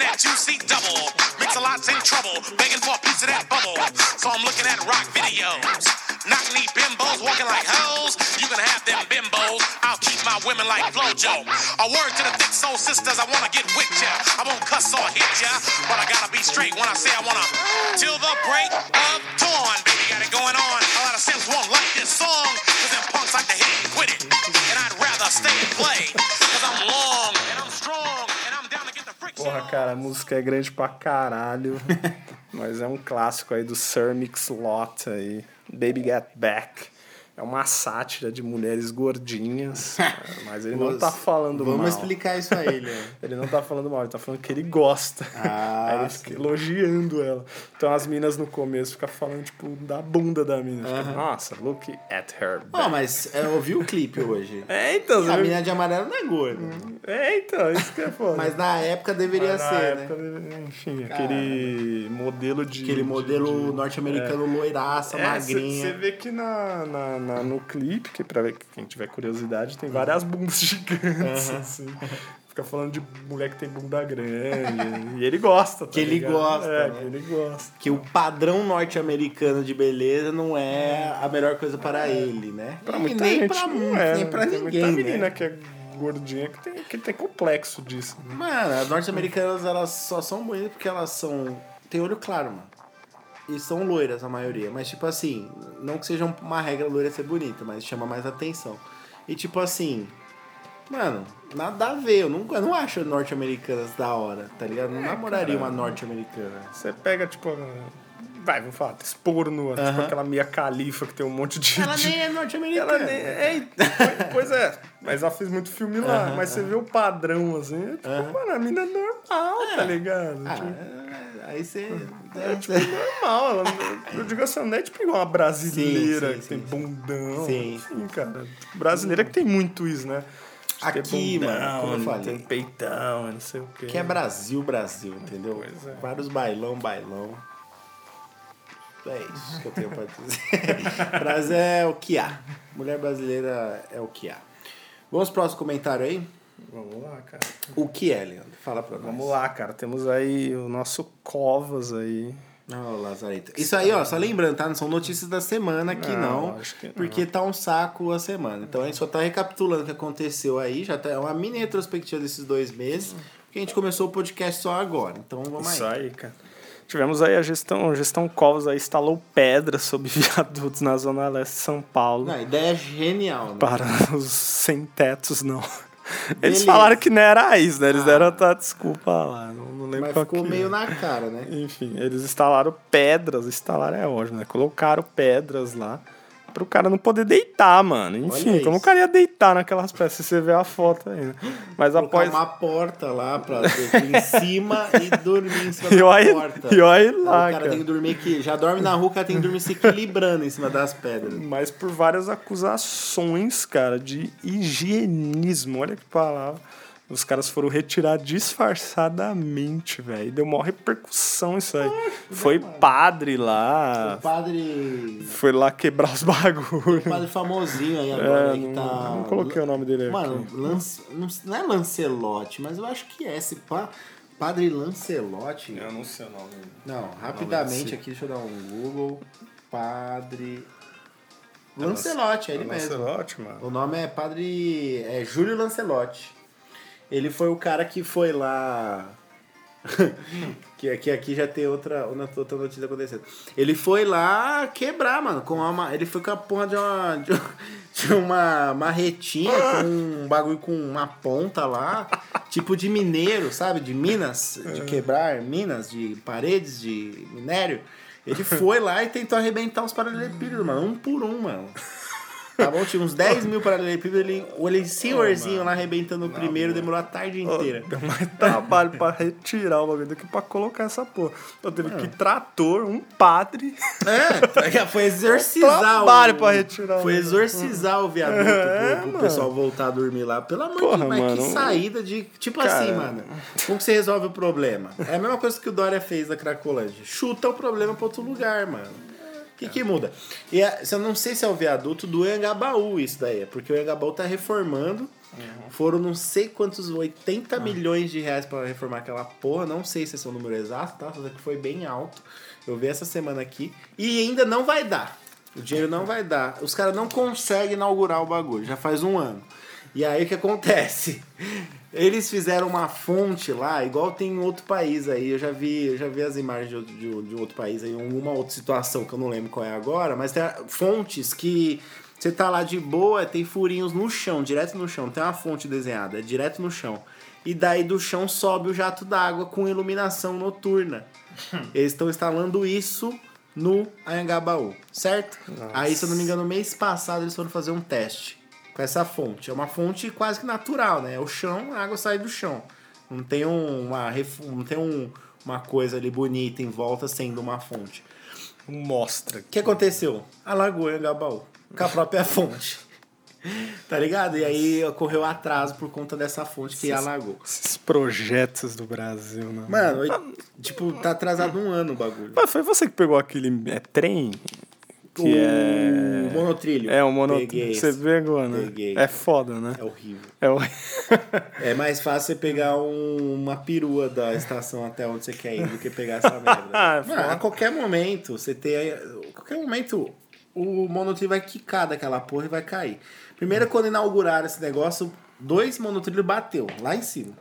That juicy double. Mix a lot's in trouble, begging for a piece of that bubble. So I'm looking at rock videos. Knock knee bimbos walking like hoes. You can have them bimbos. I'll keep my women like Flojo. A word to the thick soul sisters, I wanna get with ya. I won't cuss or hit ya, but I gotta be straight when I say I wanna. Till the break cara, a música é grande pra caralho. mas é um clássico aí do Sir Mix-Lot aí. Baby Get Back. É uma sátira de mulheres gordinhas. mas ele não tá falando Vamos mal. explicar isso a ele. Ele não tá falando mal, ele tá falando que ele gosta. Ah, Aí ele fica elogiando ela. Então as minas no começo ficam falando, tipo, da bunda da mina. Fica, Nossa, look at her. Ó, mas é, eu vi o clipe hoje. É, então, a você- mina de amarelo não é gorda. é, então, isso que é foda. Mas na época deveria Mas na ser, época, né? Enfim, aquele modelo de. Aquele de- modelo de- norte-americano loiraça, É, você magrinha. vê que na, na, na- no clipe, que pra ver, quem tiver curiosidade, tem várias bundas gigantes, assim. Fica falando de mulher que tem bunda grande. e ele gosta, tá Que ele ligado? gosta, É, né? que ele gosta. Que o padrão norte-americano de beleza não é a melhor coisa para ele, né? Pra muita nem gente pra, não é, nem pra ninguém, muita menina né? que é gordinha que tem, que tem complexo disso. né? Mano, as norte-americanas elas só são bonitas porque elas são. tem olho claro, mano. E são loiras a maioria. Mas, tipo assim, não que seja uma regra loira ser bonita, mas chama mais atenção. E, tipo assim, mano, nada a ver. Eu não, eu não acho norte-americanas da hora, tá ligado? Não namoraria uma norte-americana. Você pega, tipo. Vai, vou falar, esse porno, tipo aquela Mia Califa que tem um monte de. Ela de- nem é norte-americana. Ela nem. É, pois é, mas ela fez muito filme lá. mas você vê o padrão, assim, é tipo, mano, a mina é normal, tá ligado? Ah, Tipo, é, aí você. é tipo normal. Ela, eu digo assim, não é tipo igual uma brasileira Sim, sim, que tem bundão. Sim. Enfim, cara. Brasileira que tem muito isso, né? Aqui, mano, como eu falei. Tem peitão, não sei o quê. Que é Brasil, Brasil, entendeu? É. Vários bailão, bailão. É isso que eu tenho pra dizer. Brasil é o que há. Mulher brasileira é o que há. Vamos pro próximo comentário aí? Vamos lá, cara. O que é, Leandro? Fala pra nós. Vamos lá, cara. Temos aí o nosso Covas aí. Não, Lazareta. Isso aí, ó, só lembrando, tá? Não são notícias da semana aqui, Não, não. acho que não. Porque tá um saco a semana. Então a gente só tá recapitulando o que aconteceu aí. Já tá uma mini retrospectiva desses dois meses. Porque a gente começou o podcast só agora. Então vamos Isso aí. aí, cara. Tivemos aí a gestão, a gestão Covas aí instalou pedras sob viadutos na zona leste de São Paulo. Não, a ideia é genial, né? Para os sem tetos, não. Eles falaram que não era isso, né? Eles Ah. deram a desculpa lá. Não, não lembro Mas qual ficou que meio é. na cara, né? Enfim, eles instalaram pedras. Instalaram é ótimo, né? Colocaram pedras lá pro cara não poder deitar, mano. Enfim, como o cara ia deitar naquelas pedras? Se você vê a foto aí, né? Mas Colocar após. uma porta lá pra em cima e dormir em cima da porta. e olha lá, o cara, cara. tem que dormir aqui. Já dorme na rua, o cara tem que dormir se equilibrando em cima das pedras. Mas por várias acusações, cara, de higienismo. Olha que palavra. Os caras foram retirar disfarçadamente, velho. Deu maior repercussão isso aí. Foi padre lá. O padre. Foi lá quebrar os bagulhos. padre famosinho aí agora É, aí que não, tá. não coloquei o nome dele aqui. Mano, Lance, não, é Lancelote, mas eu acho que é esse pa, Padre Lancelote. Eu não sei o nome. Não, rapidamente aqui, deixa eu dar um Google. Padre. Lancelote, é ele mesmo. Lancelote, mano. O nome é Padre. É Júlio Lancelotti. Ele foi o cara que foi lá. que aqui, aqui já tem outra, outra notícia acontecendo. Ele foi lá quebrar, mano. Com uma, ele foi com a porra de uma, de, de uma marretinha com um bagulho com uma ponta lá. tipo de mineiro, sabe? De minas, de quebrar minas, de paredes de minério. Ele foi lá e tentou arrebentar os paralelepípedos, mano. Um por um, mano. Tá bom? Tinha uns 10 mil paralelepípedos, ele, o senhorzinho lá arrebentando o primeiro, demorou a tarde inteira. Deu mais trabalho pra retirar o bagulho do que pra colocar essa porra. Eu teve que ir trator, um padre. É, foi exorcizar Trabalho o... pra retirar Foi o- exorcizar o viaduto É, pro, pro mano. pessoal voltar a dormir lá. Pelo amor de Porra, Deus, mas que mano. saída de... Tipo Cara. assim, mano. Como que você resolve o problema? É a mesma coisa que o Dória fez na Cracolândia. Chuta o problema pra outro lugar, mano. O que, que muda? E é, eu não sei se é o viaduto do Angabaú isso daí, porque o Angabaú tá reformando. Foram não sei quantos, 80 milhões de reais pra reformar aquela porra. Não sei se esse é o número exato, tá? Só que foi bem alto. Eu vi essa semana aqui. E ainda não vai dar. O dinheiro não vai dar. Os caras não conseguem inaugurar o bagulho. Já faz um ano. E aí o que acontece? Eles fizeram uma fonte lá, igual tem em outro país aí. Eu já vi, eu já vi as imagens de outro, de, de outro país aí, uma outra situação que eu não lembro qual é agora, mas tem fontes que você tá lá de boa, tem furinhos no chão, direto no chão. Tem uma fonte desenhada, é direto no chão. E daí do chão sobe o jato d'água com iluminação noturna. Eles estão instalando isso no Anhangabaú, certo? Aí, se eu não me engano, no mês passado eles foram fazer um teste com essa fonte. É uma fonte quase que natural, né? É o chão, a água sai do chão. Não tem, um, uma, não tem um, uma coisa ali bonita em volta sendo uma fonte. Mostra. O que aconteceu? Alagou Anhangabaú com a própria fonte. Tá ligado? E aí ocorreu atraso por conta dessa fonte que alagou. Esses projetos do Brasil, né? Mano, e- tipo, tá atrasado um ano o bagulho. Mas foi você que pegou aquele é, trem? Que o é. monotrilho. É, o mono... Peguei Você pegou, né? Peguei. É foda, né? É horrível. É. É mais fácil você pegar um- uma perua da estação até onde você quer ir do que pegar essa merda. Ah, Mano, a qualquer momento, você tem. A qualquer momento, o monotrilho vai quicar daquela porra e vai cair. Primeiro, quando inauguraram esse negócio, dois monotrilhos bateu lá em cima.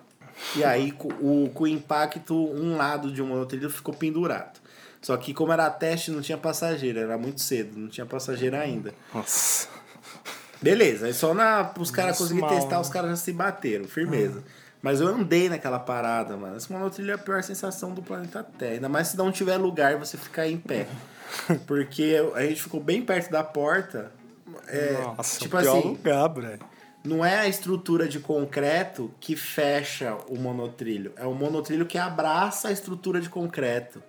E aí, o, com o impacto, um lado de um monotrilho ficou pendurado. Só que, como era teste, não tinha passageiro, era muito cedo, não tinha passageiro ainda. Nossa. Beleza, aí só na, os caras conseguirem testar, né? os caras já se bateram, firmeza. Mas eu andei naquela parada, mano. Esse monotrilho é a pior sensação do planeta Terra. Ainda mais se não tiver lugar você ficar em pé. Porque a gente ficou bem perto da porta. É, Nossa, tipo o pior assim, lugar, velho. não é a estrutura de concreto que fecha o monotrilho. É o monotrilho que abraça a estrutura de concreto.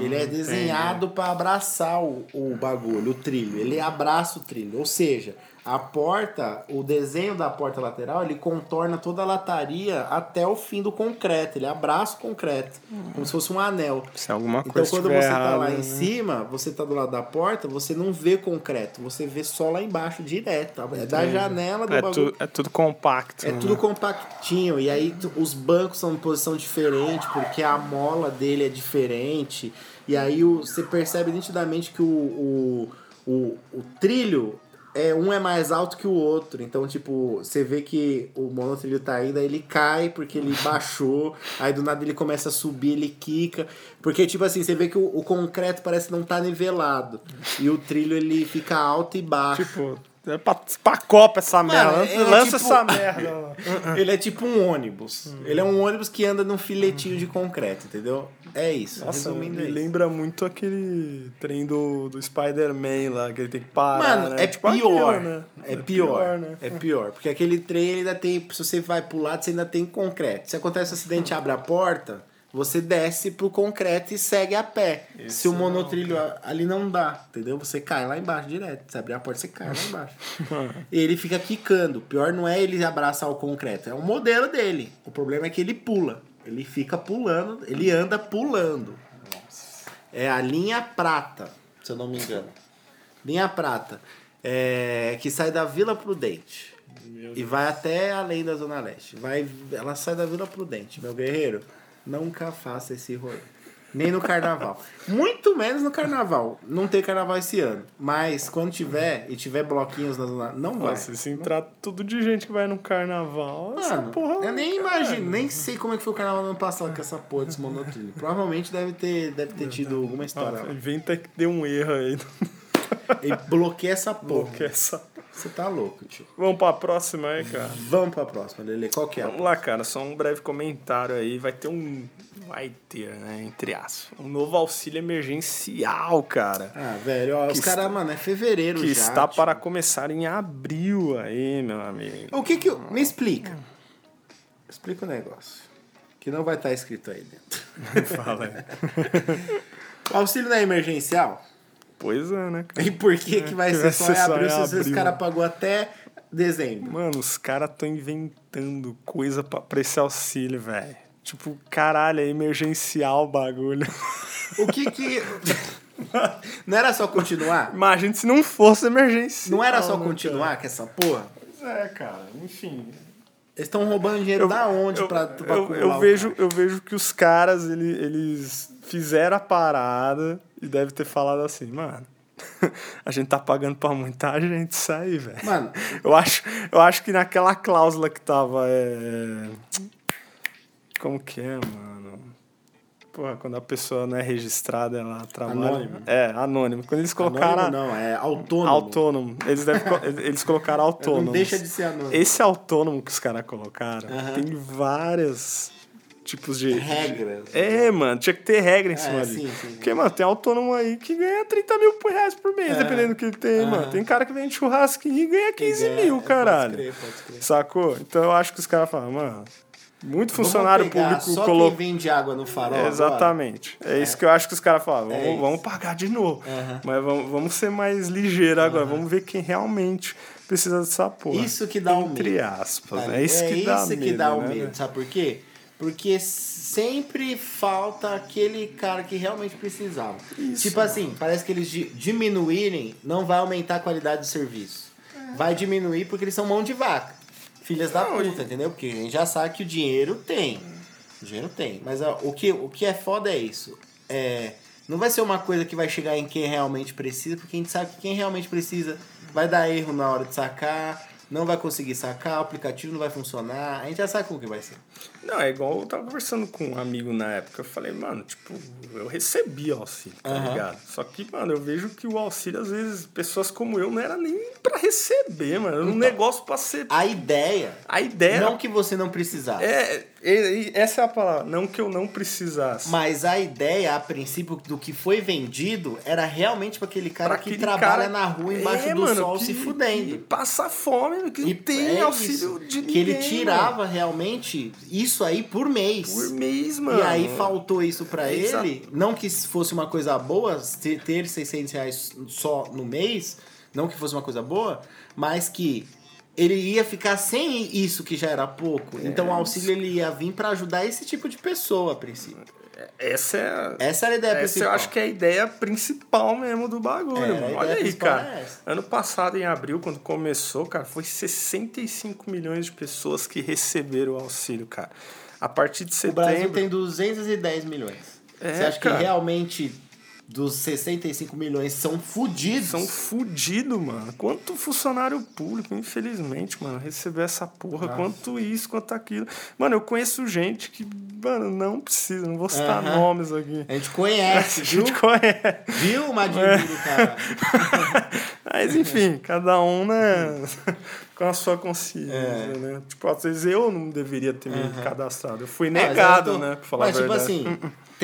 Ele é desenhado para abraçar o, o bagulho, o trilho. Ele abraça o trilho. Ou seja, a porta, o desenho da porta lateral, ele contorna toda a lataria até o fim do concreto. Ele abraça o concreto, como se fosse um anel. Se alguma Então, coisa quando estiver você tá errada, lá né? em cima, você tá do lado da porta, você não vê concreto, você vê só lá embaixo, direto. É da janela do É, bagulho. tu, é tudo compacto. É né? tudo compactinho. E aí tu- os bancos são em posição diferente, porque a mola dele é diferente. E aí o- você percebe nitidamente que o, o, o, o trilho é um é mais alto que o outro. Então, tipo, você vê que o monotrilho tá indo, aí ele cai porque ele baixou, aí do nada ele começa a subir, ele quica. Porque, tipo assim, você vê que o, o concreto parece não tá nivelado. E o trilho ele fica alto e baixo. Tipo, é pra, pra copa essa merda. ele é Lança tipo- essa merda. Ele é tipo um ônibus. Ele é um ônibus que anda num filetinho de concreto, entendeu? É isso. Nossa, Resumindo, me é lembra muito aquele trem do, do Spider-Man lá, que ele tem que parar. Mano, né? é Tipo pior. aquilo, né? É pior. né? É pior. Porque aquele trem ainda tem. Se você vai pro lado, você ainda tem concreto. Se acontece um acidente abre a porta, você desce pro concreto e segue a pé. Se o monotrilho a- ali não dá, entendeu? Você cai lá embaixo direto. Se abrir a porta, você cai lá embaixo. e ele fica quicando. O pior não é ele abraçar o concreto, é o modelo dele. O problema é que ele pula. Ele fica pulando, ele anda pulando. É a linha prata, se eu não me engano. Linha prata. É, que sai da Vila Prudente. E vai até além da Zona Leste. Vai, ela sai da Vila Prudente, meu guerreiro. Nunca faça esse rolê. Nem no carnaval. Muito menos no carnaval. Não tem carnaval esse ano. Mas quando tiver, e tiver bloquinhos na zona. Não vai. Nossa, se entrar tudo de gente que vai no carnaval, essa Mano, porra. eu nem imagino, nem sei como é que foi o carnaval no ano passado com essa porra desse monotrilho. Provavelmente deve ter, deve ter tido alguma história lá. Inventa que deu um erro aí. E bloqueia essa porra. Que essa... Você tá louco, tio. Vamos pra próxima aí, cara. Vamos pra próxima, Lele. Qual que é? Vamos lá, cara. Só um breve comentário aí. Vai ter um vai ter, né? Entre aspas. Um novo auxílio emergencial, cara. Ah, velho, ó, os Que caras, mano, é fevereiro Que já. está tio. para começar em abril aí, meu amigo. O que que... eu- Me explica. Explica o negócio. Que não vai estar escrito aí dentro. Fala aí. O auxílio não é emergencial? Pois é, né, cara? E por que que vai Que ser vai só ser em só abril se os caras pagou até dezembro? Mano, os caras estão inventando coisa pra, pra esse auxílio, velho. Tipo, caralho, é emergencial o bagulho. O que que... não era só continuar? Imagina se não fosse emergencial. Não era só né, continuar com essa porra? cara? É, cara, enfim. Eles estão roubando dinheiro da onde eu, pra, pra eu, eu vejo, cara? eu vejo que os caras, ele- eles fizeram a parada e deve ter falado assim, mano, a gente tá pagando pra muita gente isso aí, velho. Mano, Eu acho, eu acho que naquela cláusula que tava. É... Como que é, mano? Porra, quando a pessoa não é registrada, ela trabalha. Anônimo. É, anônimo. Quando eles colocaram. anônimo não, é autônomo. Autônomo. Eles, devem, eles colocaram autônomo. Não deixa de ser anônimo. Esse autônomo que os caras colocaram tem vários tipos de. Regras. É, mano, tinha que ter regra em cima É, ali. sim, sim. Porque, mano, tem autônomo aí que ganha 30 mil reais por mês, dependendo do que ele tem, Aham. mano. Tem cara que vende churrasquinho e ganha 15 É, mil, pode caralho. crer, pode crer. Sacou? Então eu acho que os caras falam, mano, muito funcionário Vamos público só colocou. quem vende água no farol? Exatamente. É, isso que eu acho que os caras falam. Vamos, É isso. vamos pagar de novo. Aham. Mas vamos, vamos ser mais ligeiro agora. Vamos ver quem realmente precisa dessa porra. Isso que dá o Entre medo. aspas. Sabe? né? É isso que dá isso medo. que dá o né, medo, sabe por quê? Porque sempre falta aquele cara que realmente precisava. tipo assim, parece que eles di- diminuírem não vai aumentar a qualidade do serviço. Vai diminuir porque eles são mão de vaca. Filhas da Não, e- puta, entendeu? Porque a gente já sabe que o dinheiro tem. O dinheiro tem. Mas ó, o, que, o que é foda é isso. É, não vai ser uma coisa que vai chegar em quem realmente precisa, porque a gente sabe que quem realmente precisa vai dar erro na hora de sacar, não vai conseguir sacar, o aplicativo não vai funcionar. A gente já sabe como que vai ser. Não, é igual eu tava conversando com um amigo na época. Eu falei, mano, tipo, eu recebi auxílio, tá Aham. ligado? Só que, mano, eu vejo que o auxílio, às vezes, pessoas como eu não era nem pra receber, mano. Era um negócio pra ser. A ideia, A ideia. não que você não precisasse. É, essa é a palavra. Não que eu não precisasse. Mas a ideia, a princípio, do que foi vendido era realmente para aquele cara Pra que trabalha cara- na rua embaixo É, do mano, sol que- se fudendo. Passa fome, que E não tem é auxílio isso, de ninguém. Que ele mano. tirava realmente isso aí por mês. por mês, mano. E aí faltou isso pra Exa- ele. Não que fosse uma coisa boa ter, ter 600 reais só no mês, não que fosse uma coisa boa, mas que ele ia ficar sem isso que já era pouco. então o auxílio ele ia vir pra ajudar esse tipo de pessoa a princípio. Essa é. a- Essa era a ideia Essa principal. eu acho que é a ideia principal mesmo do bagulho, É, Olha aí, cara. é. Ano passado, em abril, quando começou, cara, foi 65 milhões de pessoas que receberam o auxílio, cara. A partir de O Brasil setembro. tem 210 milhões. É, Você acha cara. que realmente dos 65 milhões são fudidos? São fudidos, mano. Quanto funcionário público, infelizmente, mano, recebeu essa porra. Quanto isso, quanto aquilo. Mano, eu conheço gente que, mano, não precisa, não vou citar Aham. nomes aqui. A gente conhece, A viu? gente conhece. Viu, Madinho do cara? Mas enfim, cada um, né, com a sua consciência, É. né? Tipo, às vezes eu não deveria ter me cadastrado. Eu fui Ah, negado, eu tô- né, pra falar Mas, a tipo verdade. assim,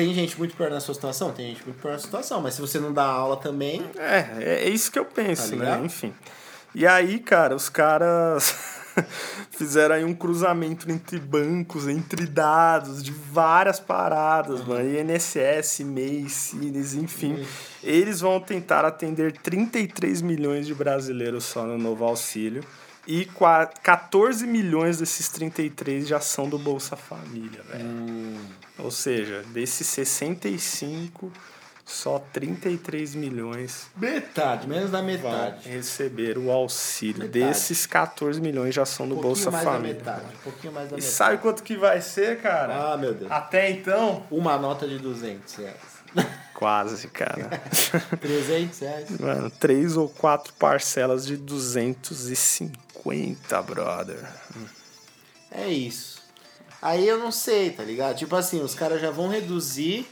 tem gente muito pior na sua situação? Tem gente muito pior na sua situação. Mas se você não dá aula também... É, é isso que eu penso, Tá né? Enfim. E aí, cara, os caras fizeram aí um cruzamento entre bancos, entre dados, de várias paradas, mano. INSS, MEI, Cines, enfim. Eles vão tentar atender 33 milhões de brasileiros só no novo auxílio. E qua- 14 milhões desses 33 já são do Bolsa Família, velho. Hum. Ou seja, desses 65, só 33 milhões Metade, menos da metade. receber o auxílio. Metade. Desses 14 milhões já são do Um Bolsa Família. metade. Um pouquinho mais da E metade. sabe quanto que vai ser, cara? Ah, meu Deus. Até então? Uma nota de 200 reais. Quase, cara. 300 reais. Mano, três ou quatro parcelas de 250, brother. É isso. Aí eu não sei, tá ligado? Tipo assim, os caras já vão reduzir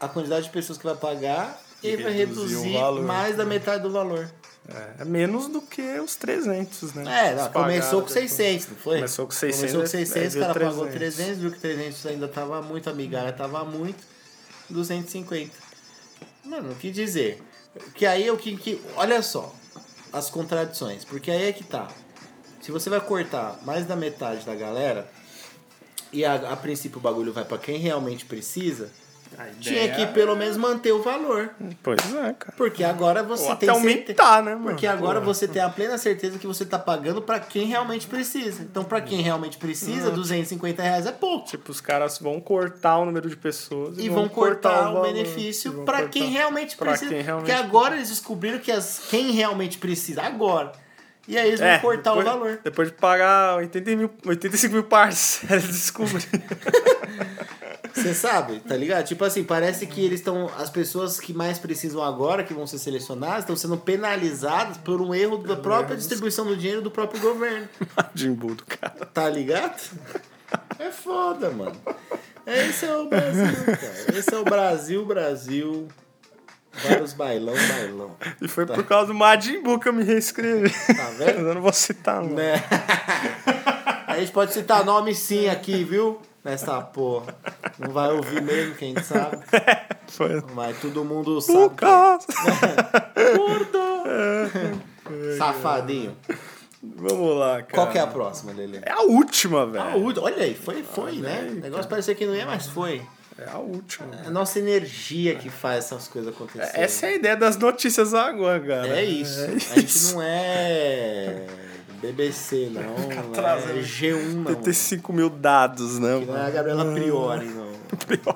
a quantidade de pessoas que vai pagar e, E vai reduzir valor. mais da metade do valor. É, é menos do que os 300, né? É, não, começou com depois. 600, não foi? Começou com 600, Começou com 600, o aí cara veio pagou 300. 300, viu que 300 ainda tava muito, a migalha tava muito, 250. Mano, o que dizer? Que aí é o que, que... Olha só, as contradições, porque aí é que tá. Se você vai cortar mais da metade da galera, e a, a princípio o bagulho vai pra quem realmente precisa, A tinha que pelo menos manter o valor. Pois é, cara. Porque agora você Ou tem até aumentar, né, mano? Porque agora Pô. você tem a plena certeza que você tá pagando pra quem realmente precisa. Então, pra quem realmente precisa, 250 reais é pouco. Tipo, os caras vão cortar o número de pessoas E vão cortar o valor. benefício E vão pra cortar quem realmente precisa. quem realmente Porque agora eles descobriram que as, quem realmente precisa, agora. E aí eles vão É, cortar depois, o valor. Depois de pagar 80 mil, 85 mil parcelas, desculpa. Você sabe, tá ligado? Tipo assim, parece que eles estão. As pessoas que mais precisam agora, que vão ser selecionadas, estão sendo penalizadas por um erro da própria distribuição do dinheiro do próprio governo. Jimbudo, cara. Tá ligado? É foda, mano. Esse é o Brasil, cara. Esse é o Brasil, Brasil. Vários bailão, bailão. E foi por causa do Majin Buu que eu me reescrevi. Tá vendo? Eu não vou citar, não. Né? A gente pode citar nome sim aqui, viu? Nessa porra. Não vai ouvir mesmo, quem sabe. Foi. Mas todo mundo sabe. que- causa. Safadinho. Vamos lá, cara. Qual que é a próxima, Lele? É a última, velho. Ah, o- olha aí, foi, foi, né? aí, O negócio parecia que não ia, mas foi. É a última. É a nossa energia que faz essas coisas acontecerem. Essa é a ideia das notícias agora, cara. É isso. É A gente isso. não é BBC, não. Não é trazendo G1, não. 85 mil dados, né? Não é a Gabriela Priori, não.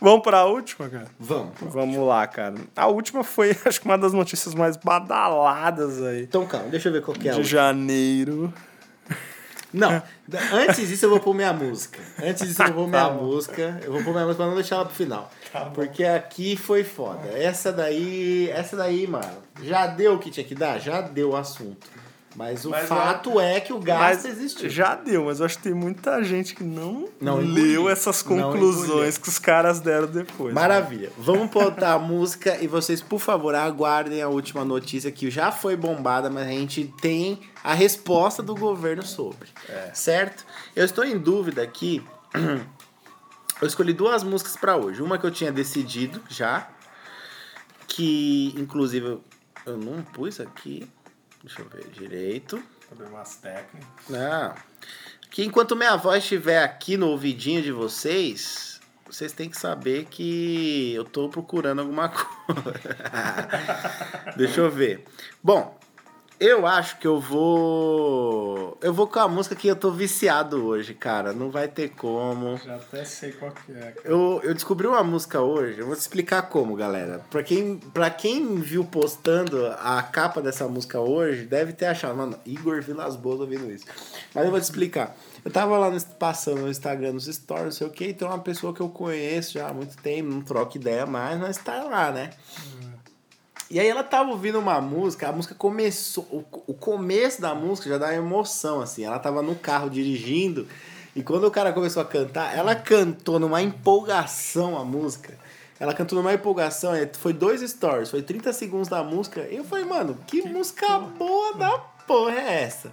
Vamos pra última, cara? Vamos. Vamos lá, cara. A última foi, acho que uma das notícias mais badaladas aí. Então, calma, deixa eu ver qual que é a De última. janeiro. Não, da- antes disso eu vou pôr minha música. Antes disso eu vou pôr minha Tá música. Eu vou pôr minha música pra não deixar ela pro final. Porque aqui foi foda. Essa daí, essa daí, mano, já deu o que tinha que dar? Já deu o assunto. Mas o Mas fato é que o gasto existiu. Já deu, mas eu acho que tem muita gente que não, Não leu engoliu. essas conclusões que os caras deram depois. Maravilha. Vamos botar a música e vocês, por favor, aguardem a última notícia que já foi bombada, mas a gente tem a resposta do governo sobre. Certo? Eu estou em dúvida aqui. Eu escolhi duas músicas para hoje. Uma que eu tinha decidido já, que inclusive eu não pus aqui. Deixa eu ver direito. Problemas técnicos. Não. Que enquanto minha voz estiver aqui no ouvidinho de vocês, vocês têm que saber que eu tô procurando alguma coisa. Deixa eu ver. Bom, eu acho que eu vou. Eu vou com a música que eu tô viciado hoje, cara. Não vai ter como. Já até sei qual que é. Eu, eu descobri uma música hoje, eu vou te explicar como, galera. Pra quem, pra quem viu postando a capa dessa música hoje, deve ter achado, mano, Igor Vilas Boas ouvindo isso. Mas eu vou te explicar. Eu tava lá no- passando no Instagram, nos stories, não sei o que, então é uma pessoa que eu conheço já há muito tempo, não troco ideia mais, mas tá lá, né? E aí ela tava ouvindo uma música, a música começou, o, o começo da música já dá emoção, assim. Ela tava no carro dirigindo, e quando o cara começou a cantar, ela cantou numa empolgação a música. Ela cantou numa empolgação, é, foi dois stories, foi 30 segundos da música, e eu falei, mano, que, música boa da porra é essa?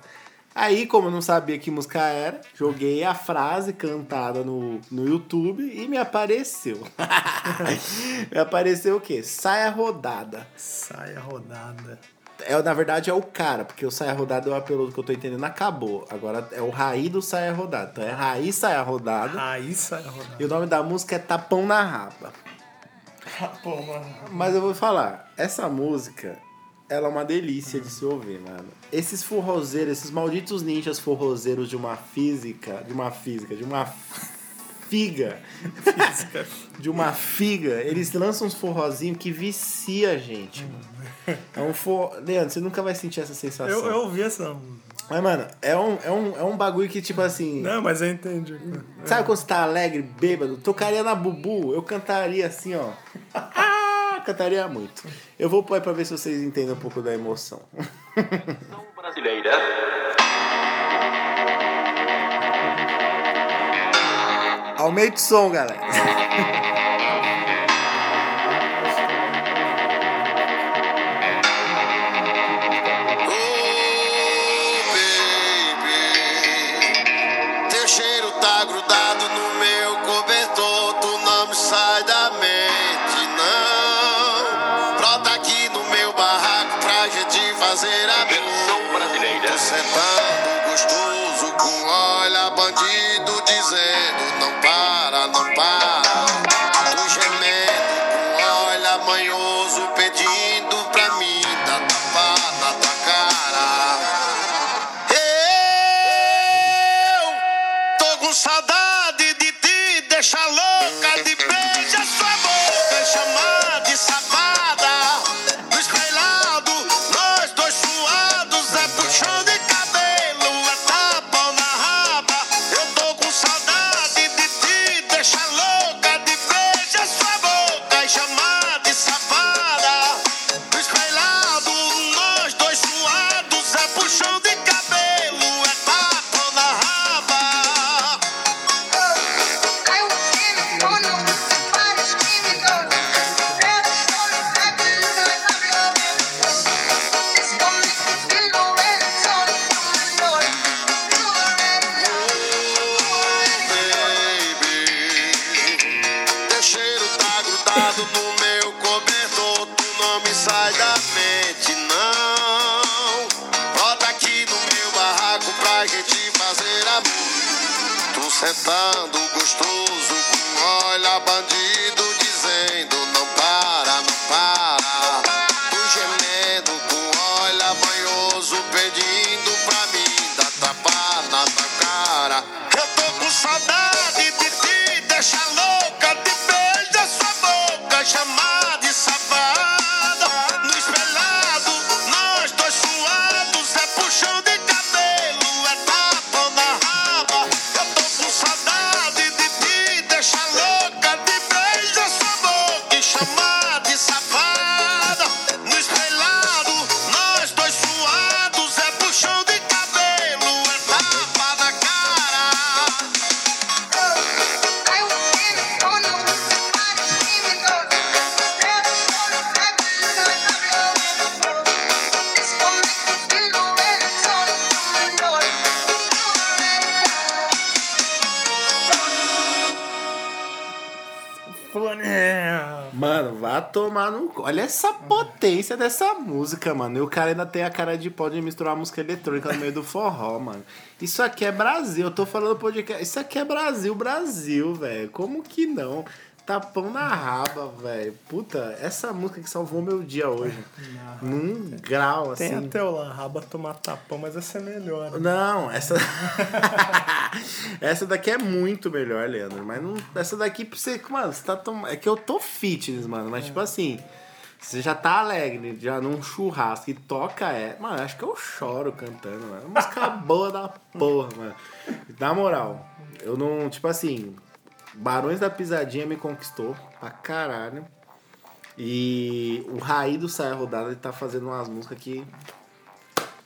Aí, como eu não sabia que música era, joguei a frase cantada no, no YouTube e me apareceu. me apareceu o quê? Saia rodada. Sai a rodada. É, na verdade é o cara, porque o Saia Rodada é o apelo que eu tô entendendo, acabou. Agora é o Raí do Saia Rodada. Então é Raí Saia Rodada. Aí sai a rodada. E o nome da música é Tapão na Raba. Pô, mano. Mas eu vou falar, essa música, ela é uma delícia de se ouvir, mano. Esses forrozeiros, esses malditos ninjas forrozeiros de uma física, de uma física, de uma figa, de uma figa, eles lançam uns forrozinhos que vicia a gente, mano. É um for... Leandro, você nunca vai sentir essa sensação. Eu, eu ouvi essa. Mas, mano, é um, é, um, é um bagulho que, tipo assim... Não, mas eu entendi. Sabe quando você tá alegre, bêbado? Tocaria na Bubu, eu cantaria assim, ó. Cantaria muito. Eu vou pôr pra ver se vocês entendem um pouco da emoção. brasileira. Aumente o som, galera. Sentando gostoso tomar no. Olha essa potência dessa música, mano. E o cara ainda tem a cara de pau de misturar música eletrônica no meio do forró, mano. Isso aqui é Brasil. Eu tô falando podcast. Isso aqui é Brasil, Brasil, velho. Como que não? Tapão na raba, velho. Puta, essa música que salvou meu dia hoje. Num grau, assim. Tem até o lá, raba tomar tapão, mas essa é melhor. Não, essa. essa daqui é muito melhor, Leandro. Mas não... essa daqui pra você. Mano, você tá tom... É que eu tô fitness, mano. Mas tipo assim. Você já tá alegre, já num churrasco e toca é. Mano, acho que eu choro cantando, mano. Uma música boa da porra, mano. Na moral, eu não. Tipo assim. Barões da Pisadinha me conquistou pra caralho. E o Raí do Saia Rodada ele tá fazendo umas músicas que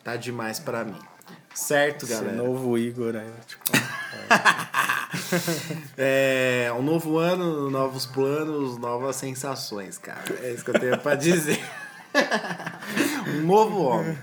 tá demais pra mim. Certo, Esse galera? novo Igor aí, tipo. É, um novo ano, novos planos, novas sensações, cara. É isso que eu tenho pra dizer. um novo homem.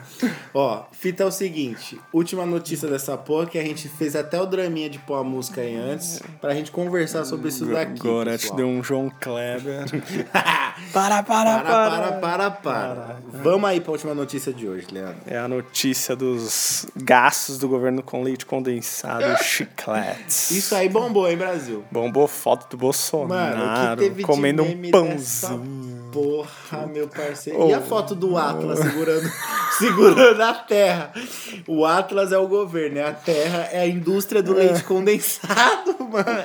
Ó, fita é o seguinte: última notícia dessa porra que a gente fez até o draminha de pôr a música aí antes, pra gente conversar sobre isso daqui. Agora te pessoal. deu um João Kleber. para, para, Para, para, para, para. Vamos aí pra última notícia de hoje, Leandro. É a notícia dos gastos do governo com leite condensado e chicletes. Isso aí bombou, hein, Brasil? Bombou foto do Mano, Bolsonaro teve comendo um pãozinho. Porra, meu parceiro. Oh. E a foto do Atlas segurando, segurando a terra? O Atlas é o governo, né? A terra é a indústria do leite condensado, mano.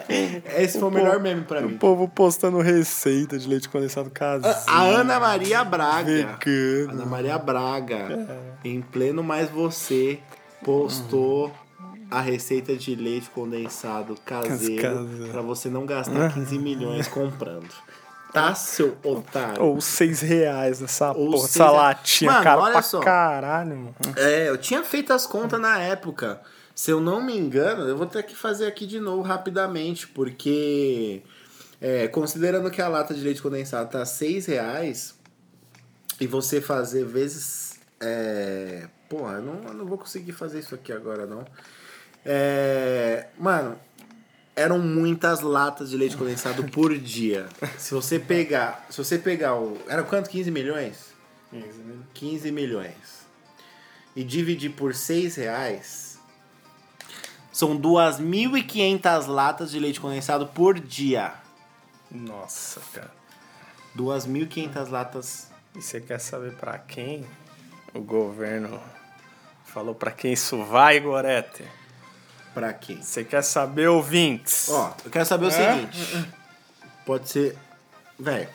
Esse foi o melhor meme pra O mim. povo postando receita de leite condensado caseiro. A Ana Maria Braga. Vegano. Ana Maria Braga, em pleno Mais Você, postou a receita de leite condensado caseiro Caseiro. pra você não gastar 15 milhões comprando. Tá, seu otário? Ou seis reais nessa Ou porra, seis essa latinha, Mano, cara, olha pra só. caralho, mano. É, eu tinha feito as contas na época. Se eu não me engano, eu vou ter que fazer aqui de novo rapidamente, porque é, considerando que a lata de leite condensado tá 6 reais e você fazer vezes. É, porra, eu não, eu não vou conseguir fazer isso aqui agora, não. É, mano, eram muitas latas de leite condensado por dia. Se você pegar, se você pegar o, era quanto? 15 milhões? 15 milhões. E dividir por 6 reais, são 2.500 latas de leite condensado por dia. Nossa, cara. 2.500 latas. E você quer saber pra quem o governo falou pra quem isso vai, Gorete? Pra quem? Você quer saber, ouvintes? Ó, eu quero saber o É? seguinte. Pode ser. Velho,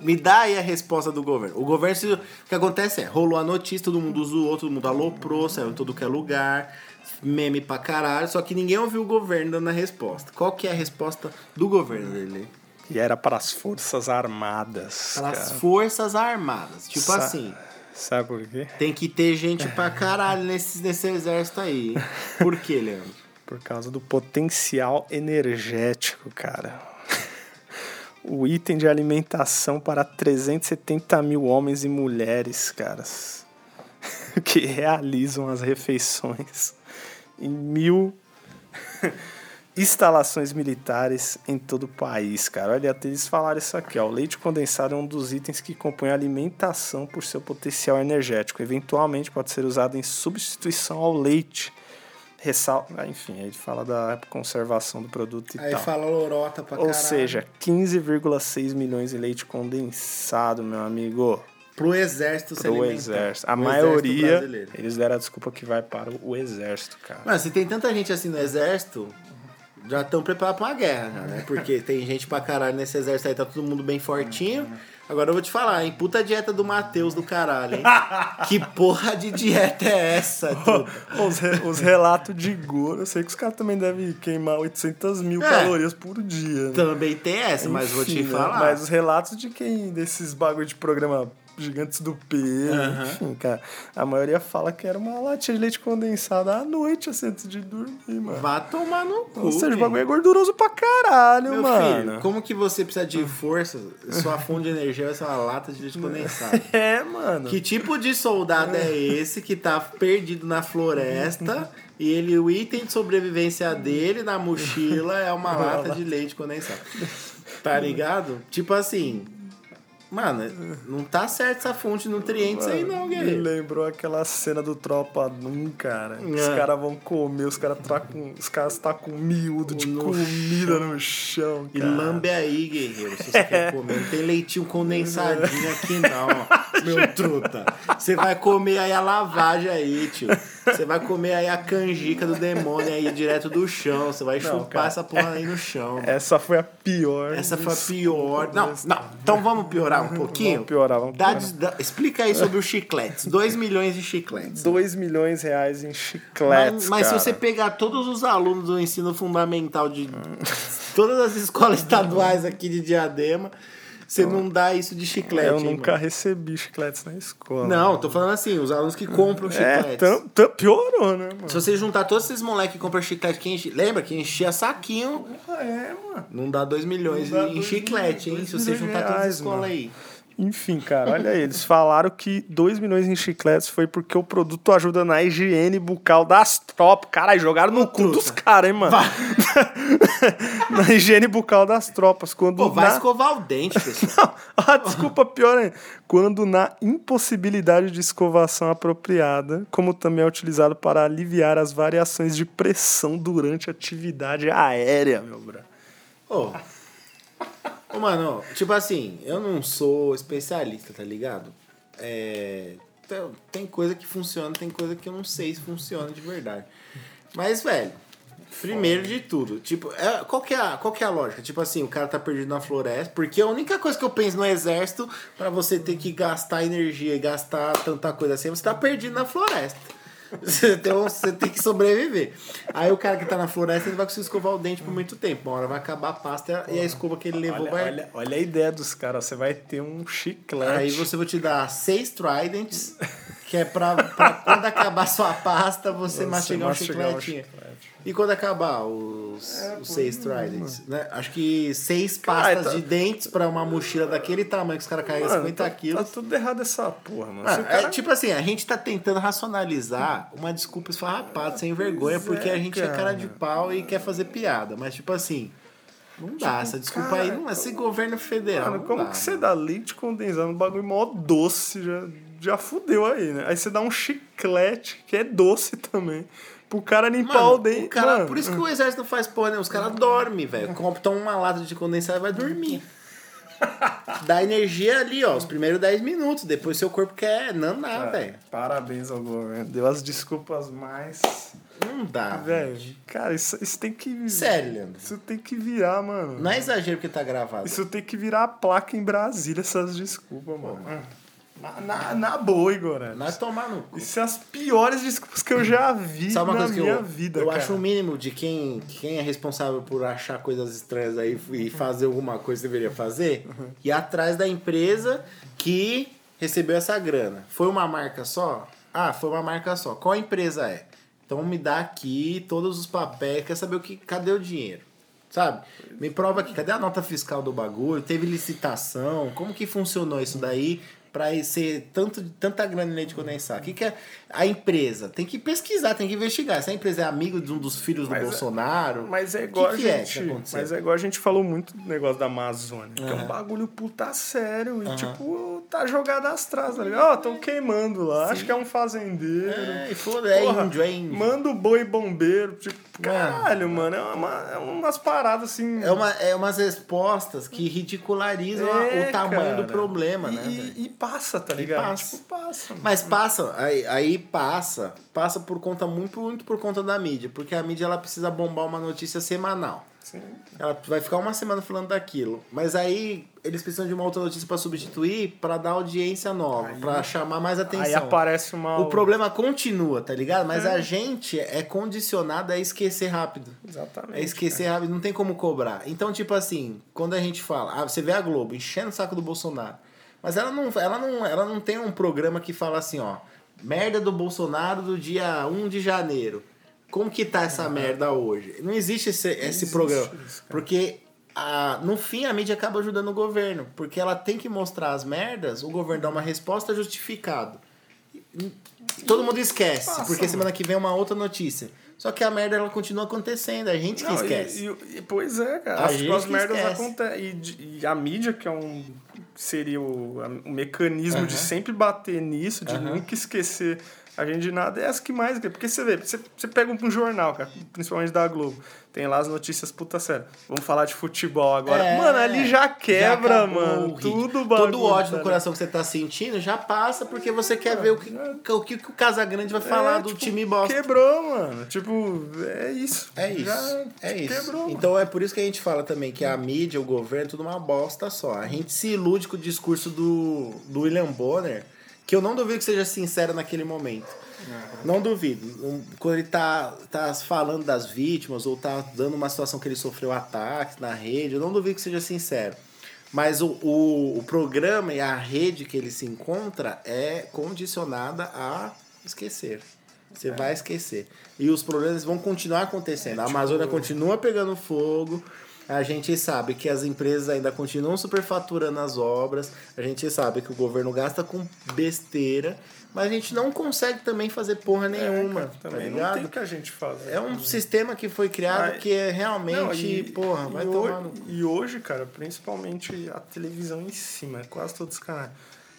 me dá aí a resposta do governo. O governo, se- o que acontece é, rolou a notícia, todo mundo zoou, todo mundo aloprou, saiu em todo que é lugar, meme pra caralho, só que ninguém ouviu o governo dando a resposta. Qual que é a resposta do governo dele? E era para as Forças Armadas. Para as. Forças Armadas. Tipo Sa- assim, Sabe por quê? tem que ter gente pra caralho nesse, nesse exército aí. Por quê, Leandro? Por causa do potencial energético, cara. O item de alimentação para 370 mil homens e mulheres, caras, que realizam as refeições em mil instalações militares em todo o país, cara. Olha, até eles falaram isso aqui, ó. O leite condensado é um dos itens que compõe a alimentação por seu potencial energético. Eventualmente pode ser usado em substituição ao leite. Ressal... ah, Enfim, aí ele fala da conservação do produto e Aí tal. fala lorota pra Ou caralho. seja, 15,6 milhões de leite condensado, meu amigo. pro exército se Pro alimentar. exército. A O exército maioria, brasileiro. eles deram a desculpa que vai para o exército, cara. Mano, se tem tanta gente assim no exército, já estão preparados pra uma guerra, já, né? Porque tem gente pra caralho nesse exército aí, tá todo mundo bem fortinho. Agora eu vou te falar, hein? Puta dieta do Matheus do caralho, hein? que porra de dieta é essa? Os, re- os relatos de gordo, eu sei que os caras também devem queimar 800 mil É. calorias por dia. né? Também tem essa, mas vou te Enfim, né? falar. Mas os relatos de quem, desses bagulho de programa Gigantes do P, enfim, cara, a maioria fala que era uma latinha de leite condensado à noite, assim, antes de dormir, mano. Vá tomar no cu. Ou seja, o bagulho é gorduroso pra caralho, Meu mano. filho, como que você precisa de força? Sua fonte de energia vai ser uma lata de leite condensado. É, mano. Que tipo de soldado é esse que tá perdido na floresta e ele, o item de sobrevivência dele na mochila é uma lata de leite condensado? Tá ligado? Tipo assim, mano, não tá certo essa fonte de nutrientes aí não, Me guerreiro. lembrou aquela cena do Tropa 1, cara. Os É. caras vão comer, os caras tá com, os caras tá com miúdo de No comida no chão, E cara. lambe aí, guerreiro, se você quer comer. Não tem leitinho condensadinho aqui não, meu truta. Você vai comer aí a lavagem aí, tio. Você vai comer aí a canjica do demônio aí direto do chão. Você vai chupar cara. essa porra aí no chão. Essa foi a pior. Essa foi a pior. Não, não. Então vamos piorar um pouquinho? Vamos piorar, vamos Dá- piorar. dá- explica aí sobre os chicletes. 2 milhões de chicletes. 2 milhões de reais em chicletes, Mas, mas se você pegar todos os alunos do ensino fundamental de todas as escolas estaduais aqui de Diadema, você não dá isso de chiclete. Eu hein, nunca mano? recebi chicletes na escola. Não, tô falando assim, os alunos que compram É, chicletes. tam, tam, piorou, né, mano? Se você juntar todos esses moleques que compram chiclete, que enche... lembra que enchia saquinho, É, mano. não dá 2 milhões Não dá em dois chiclete, hein? milhões, Se você juntar todas as escolas mano. aí. Enfim, cara, olha aí. Eles falaram que 2 milhões em chicletes foi porque o produto ajuda na higiene bucal das tropas. Caralho, jogaram no cu dos caras, hein, mano? na higiene bucal das tropas. Quando Pô, vai na... escovar o dente, pessoal. ah, desculpa, pior ainda. Quando na impossibilidade de escovação apropriada, como também é utilizado para aliviar as variações de pressão durante a atividade aérea, meu bro. Ô, Ô, mano, tipo assim, eu não sou especialista, tá ligado? É, tem- coisa que funciona, tem coisa que eu não sei se funciona de verdade. Mas, velho, primeiro de tudo, tipo, é, qual, que é a, qual que é a lógica? Tipo assim, o cara tá perdido na floresta, porque a única coisa que eu penso no exército, pra você ter que gastar energia e gastar tanta coisa assim, você tá perdido na floresta. Você tem, um- você tem que sobreviver. Aí o cara que tá na floresta, ele vai conseguir escovar o dente por muito tempo. Uma hora vai acabar a pasta e a escova que ele levou Olha, vai... olha, olha a ideia dos caras. Você vai ter um chiclete. Aí você vai te dar seis tridents, Que é pra, pra quando acabar sua pasta, você, Você mastigar um mastigar um chicletinho. chiclete. E quando acabar os, os seis tridents, né? Acho que seis Cara, pastas tá- de dentes pra uma mochila daquele tamanho que os caras carregam Mano, 50 tá, quilos. tá tudo errado essa porra, mano. Mano, o cara- é tipo assim, a gente tá tentando racionalizar uma desculpa esfarrapada, sem vergonha, Pois porque é, a gente é cara cara. de pau e quer fazer piada. Mas, tipo assim, não dá. essa desculpa aí cara, não é. Esse governo federal. Mano, como dá, que você dá leite condensado no bagulho mó doce? Já, já fudeu aí, né? Aí você dá um chiclete, que é doce também, pro cara limpar Mano, o dente. o cara, Mano, por isso que o exército não faz porra, né? Os caras dormem, velho. Compram uma lata de condensado e vai dormir. Dá energia ali, ó, os primeiros 10 minutos. Depois seu corpo quer nanar, velho. Parabéns ao governo. Deu as desculpas mais. Não dá, Velho, cara, isso, isso tem que. Sério, Leandro. Isso tem que virar, mano. Não é exagero porque tá gravado. Isso tem que virar a placa em Brasília, essas desculpas, mano. Na, na, na boa, Igor. Nós tomar no cu. Isso é as piores desculpas que eu já vi Sabe uma na coisa que minha eu, vida, eu cara. acho o mínimo de quem, quem é responsável por achar coisas estranhas aí e fazer alguma coisa que deveria fazer? Ir atrás da empresa que recebeu essa grana. Foi uma marca só? Ah, foi uma marca só. Qual empresa é? Então me dá aqui todos os papéis, quer saber o que, cadê o dinheiro? Sabe? Me prova aqui, cadê a nota fiscal do bagulho? Teve licitação? Como que funcionou isso daí para ser tanto, tanta grana em leite condensado? O que, que é a empresa? Tem que pesquisar, tem que investigar. Essa empresa é amigo de um dos filhos do Mas é- Bolsonaro? Mas é igual que, que a é gente. que aconteceu? mas é igual a gente falou muito do negócio da Amazônia. Que é um bagulho puta sério. E, Aham. tipo, tá jogado às traças, tá ligado? Ó, tão queimando lá. Acho que é um fazendeiro. É, e foda, é índio, é índio. Manda o boi bombeiro. Tipo, Mano. caralho, mano. É, uma, é umas paradas assim. É, uma, é umas respostas que ridicularizam a- É, o tamanho do cara. problema, e, né? E, e passa, tá ligado? passa. Tipo, passa. Mas passa, aí, aí passa, passa por conta muito, muito por conta da mídia, porque a mídia ela precisa bombar uma notícia semanal. Sim. Ela vai ficar uma semana falando daquilo, mas aí eles precisam de uma outra notícia para substituir, para dar audiência nova, para chamar mais atenção. Aí aparece uma. O problema continua, tá ligado? Mas É. a gente é condicionado a esquecer rápido. Exatamente. É esquecer rápido, não tem como cobrar. Então, tipo assim, quando a gente fala, ah, você vê a Globo enchendo o saco do Bolsonaro, mas ela não, ela não, ela não tem um programa que fala assim, ó, merda do Bolsonaro do dia 1 de janeiro. Como que tá essa merda hoje? Não existe esse, esse existe programa. isso, porque a, no fim a mídia acaba ajudando o governo. Porque ela tem que mostrar as merdas, o governo dá uma resposta justificada. Todo mundo esquece, Passa, porque mano. semana que vem é uma outra notícia. Só que a merda ela continua acontecendo, a gente que Não, esquece. E, e- pois é, cara. A As, gente as que merdas acontecem. E, e a mídia, que é um. Seria o, o mecanismo de Aham. sempre bater nisso, de Aham. nunca esquecer a gente de nada, é as que mais. Porque você vê, você, você pega um jornal, cara, principalmente da Globo. Tem lá as notícias puta sério. Vamos falar de futebol agora. É, mano, ali já quebra, acabou o mano. Tudo bagulho. Todo o ódio no coração que você tá sentindo já passa porque você quer ver o que o, que, o Casagrande vai falar É, do tipo, time bosta. Quebrou, mano. Tipo, é isso. É isso. Já é isso. Quebrou. Então é por isso que a gente fala também que a mídia, o governo, é tudo uma bosta só. A gente se ilude com o discurso do, do William Bonner, que eu não duvido que seja sincero naquele momento. Não duvido. Quando ele tá, tá falando das vítimas ou tá dando uma situação que ele sofreu ataques na rede, eu não duvido que seja sincero. Mas o, o, o programa e a rede que ele se encontra é condicionada a esquecer. Você vai esquecer. E os problemas vão continuar acontecendo. A Amazônia continua pegando fogo. A gente sabe que as empresas ainda continuam superfaturando as obras. A gente sabe que o governo gasta com besteira. Mas a gente não consegue também fazer porra nenhuma. É, cara, tá também não ligado? tem o que a gente fazer. É um sistema que foi criado que é realmente, Não, e- porra, vai e tomar no... e hoje, cara, principalmente a televisão em cima, é quase todos os canais.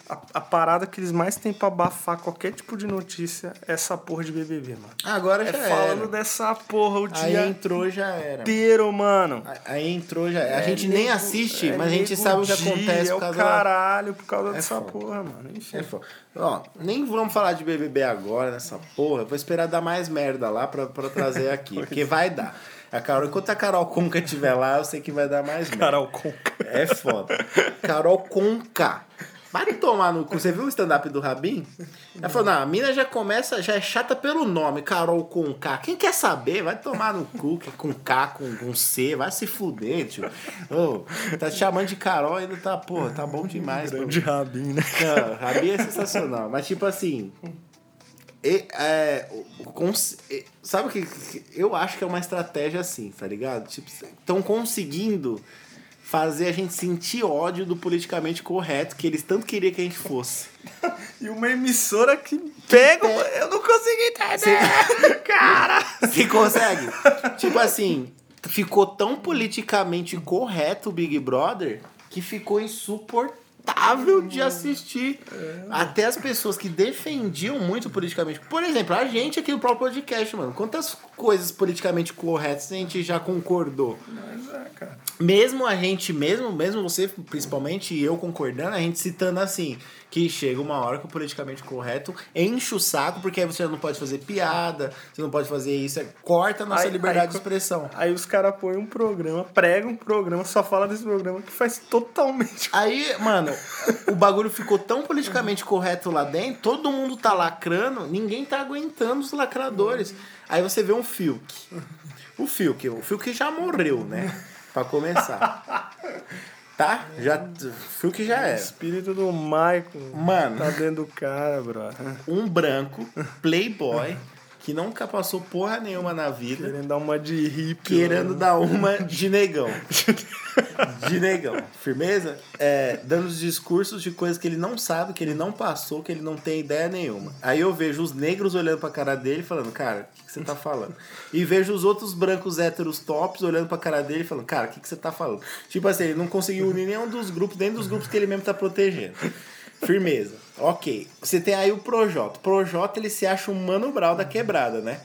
A, a parada que eles mais têm pra abafar qualquer tipo de notícia é essa porra de BBB, mano. Agora É já falando era. dessa porra o Aí dia entrou, já era. inteiro, mano. Aí entrou, já era. A É gente nem nego- assiste, é mas a gente sabe o que acontece é por o causa da... caralho, por causa dessa foda. porra, mano. Enfim. É foda. Ó, nem vamos falar de BBB agora nessa porra. Vou esperar dar mais merda lá pra, pra trazer aqui. porque vai dar. A Carol, enquanto a Carol Conca estiver lá, eu sei que vai dar mais merda. Carol Conca. É foda. Carol Conca. Vai tomar no cu. Você viu o stand-up do Rabin? Ela falou, não, a mina já começa, já é chata pelo nome, Carol com K. Quem quer saber? Vai tomar no cu, é com K, com, com C, vai se fuder, tio. Ô, tá te chamando de Carol e ainda tá, pô, tá bom demais. pô. De rabinho, né? Não, Rabi é sensacional. Mas, tipo assim. e- é, cons- e- sabe o que, que- Eu acho que é uma estratégia assim, tá ligado? Tipo, estão conseguindo fazer a gente sentir ódio do politicamente correto que eles tanto queriam que a gente fosse. E uma emissora que pega. Eu não consegui entender. Cara! Você consegue? tipo assim, ficou tão politicamente correto o Big Brother que ficou insuportável de assistir. Até as pessoas que defendiam muito politicamente. Por exemplo, a gente aqui no próprio podcast, mano. Quantas coisas politicamente corretas a gente já concordou? Mesmo a gente, mesmo, mesmo você, principalmente, e eu concordando, a gente citando assim, que chega uma hora que o politicamente correto enche o saco, porque aí você não pode fazer piada, você não pode fazer isso, é- corta a nossa Aí- liberdade aí de expressão. Aí os caras põem um programa, pregam um programa, só fala desse programa que faz totalmente. Aí, mano, o bagulho ficou tão politicamente correto lá dentro, todo mundo tá lacrando, ninguém tá aguentando os lacradores. Aí você vê um Fiuk. O Fiuk, o Fiuk já morreu, né? Pra começar. Tá? Já, o Fiuk já O era. espírito do Michael Mano. tá dentro do cara, brother. Um branco, playboy, que nunca passou porra nenhuma na vida, Querendo dar uma de hippie. querendo né? dar uma de negão. De negão. Firmeza? É, dando os discursos de coisas que ele não sabe, que ele não passou, que ele não tem ideia nenhuma. Aí eu vejo os negros olhando pra cara dele e falando, cara, o que, que você tá falando? E vejo os outros brancos héteros tops olhando pra cara dele e falando, cara, o que, que você tá falando? Tipo assim, ele não conseguiu unir nenhum dos grupos, dentro dos grupos que ele mesmo tá protegendo. Firmeza. Ok. Você tem aí o Projota. O Projota, ele se acha um mano brau da quebrada, né?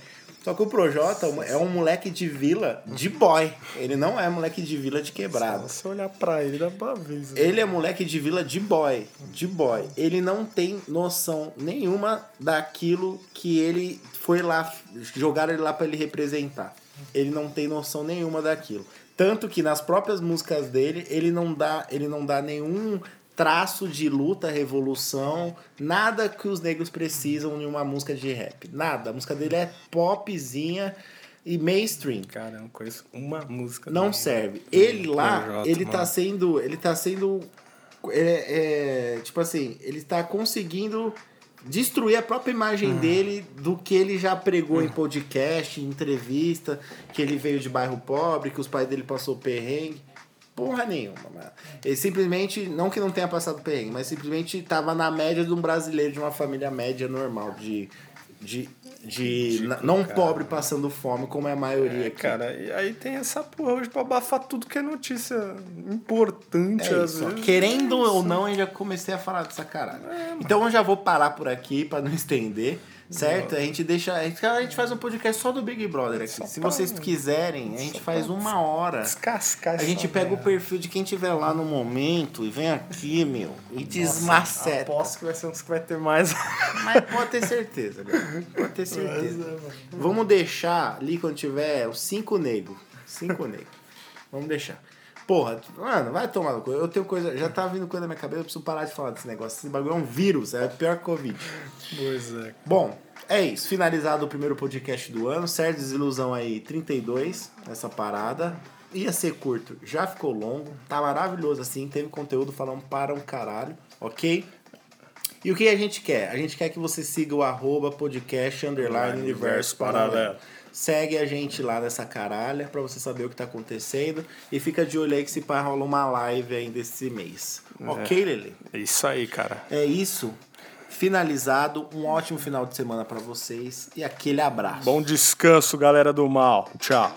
Só que o Projota é um moleque de vila de boy. Ele não é moleque de vila de quebrada. Se você olhar pra ele, dá pra ver. isso. Ele é moleque de vila de boy. De boy. Ele não tem noção nenhuma daquilo que ele foi lá. Jogaram ele lá pra ele representar. Ele não tem noção nenhuma daquilo. Tanto que nas próprias músicas dele, ele não dá, ele não dá nenhum traço de luta, revolução, nada que os negros precisam em uma música de rap. Nada. A música dele é popzinha e mainstream Cara, eu não conheço uma música. não serve. Ele lá, Projota, ele tá mano. sendo. Ele tá sendo. É, é, tipo assim, ele tá conseguindo destruir a própria imagem Hum. dele do que ele já pregou em podcast, em entrevista, que ele veio de bairro pobre, que os pais dele passou perrengue. Porra nenhuma, mano. Ele simplesmente, não que não tenha passado perrengue, mas simplesmente tava na média de um brasileiro de uma família média normal, de. de, de, n- não pobre passando fome, como é a maioria É, aqui. cara, e aí tem essa porra hoje pra abafar tudo que é notícia importante, É isso. Querendo É ou não, eu já comecei a falar dessa caralho. então eu já vou parar por aqui pra não estender. Certo? A gente deixa. A gente, a gente faz um podcast só do Big Brother aqui. Se pra- vocês quiserem, a gente faz uma hora. Descascar A gente pega o perfil de quem tiver lá no momento e vem aqui, meu, e desmaceta. Aposto que vai ser uns que vai ter mais. Mas pode ter certeza, galera. Pode ter certeza. Vamos deixar ali quando tiver os cinco negros. Cinco negros. Vamos deixar. Porra, mano, vai tomar no cu. Eu tenho coisa. Já tá vindo coisa na minha cabeça, eu preciso parar de falar desse negócio. Esse bagulho é um vírus, é pior que Covid. pois é. Bom, é isso. Finalizado o primeiro podcast do ano. Certo desilusão aí, 32, essa parada. Ia ser curto, já ficou longo. Tá maravilhoso assim. Teve conteúdo falando para um caralho, ok? E o que a gente quer? A gente quer que você siga o arroba podcast underline universo paralelo. Segue a gente lá nessa caralha pra você saber o que tá acontecendo. E fica de olho aí que se pá rola uma live ainda esse mês. Ok, Lele? É isso aí, cara. É isso. Finalizado. Um ótimo final de semana pra vocês. E aquele abraço. Bom descanso, galera do mal. Tchau.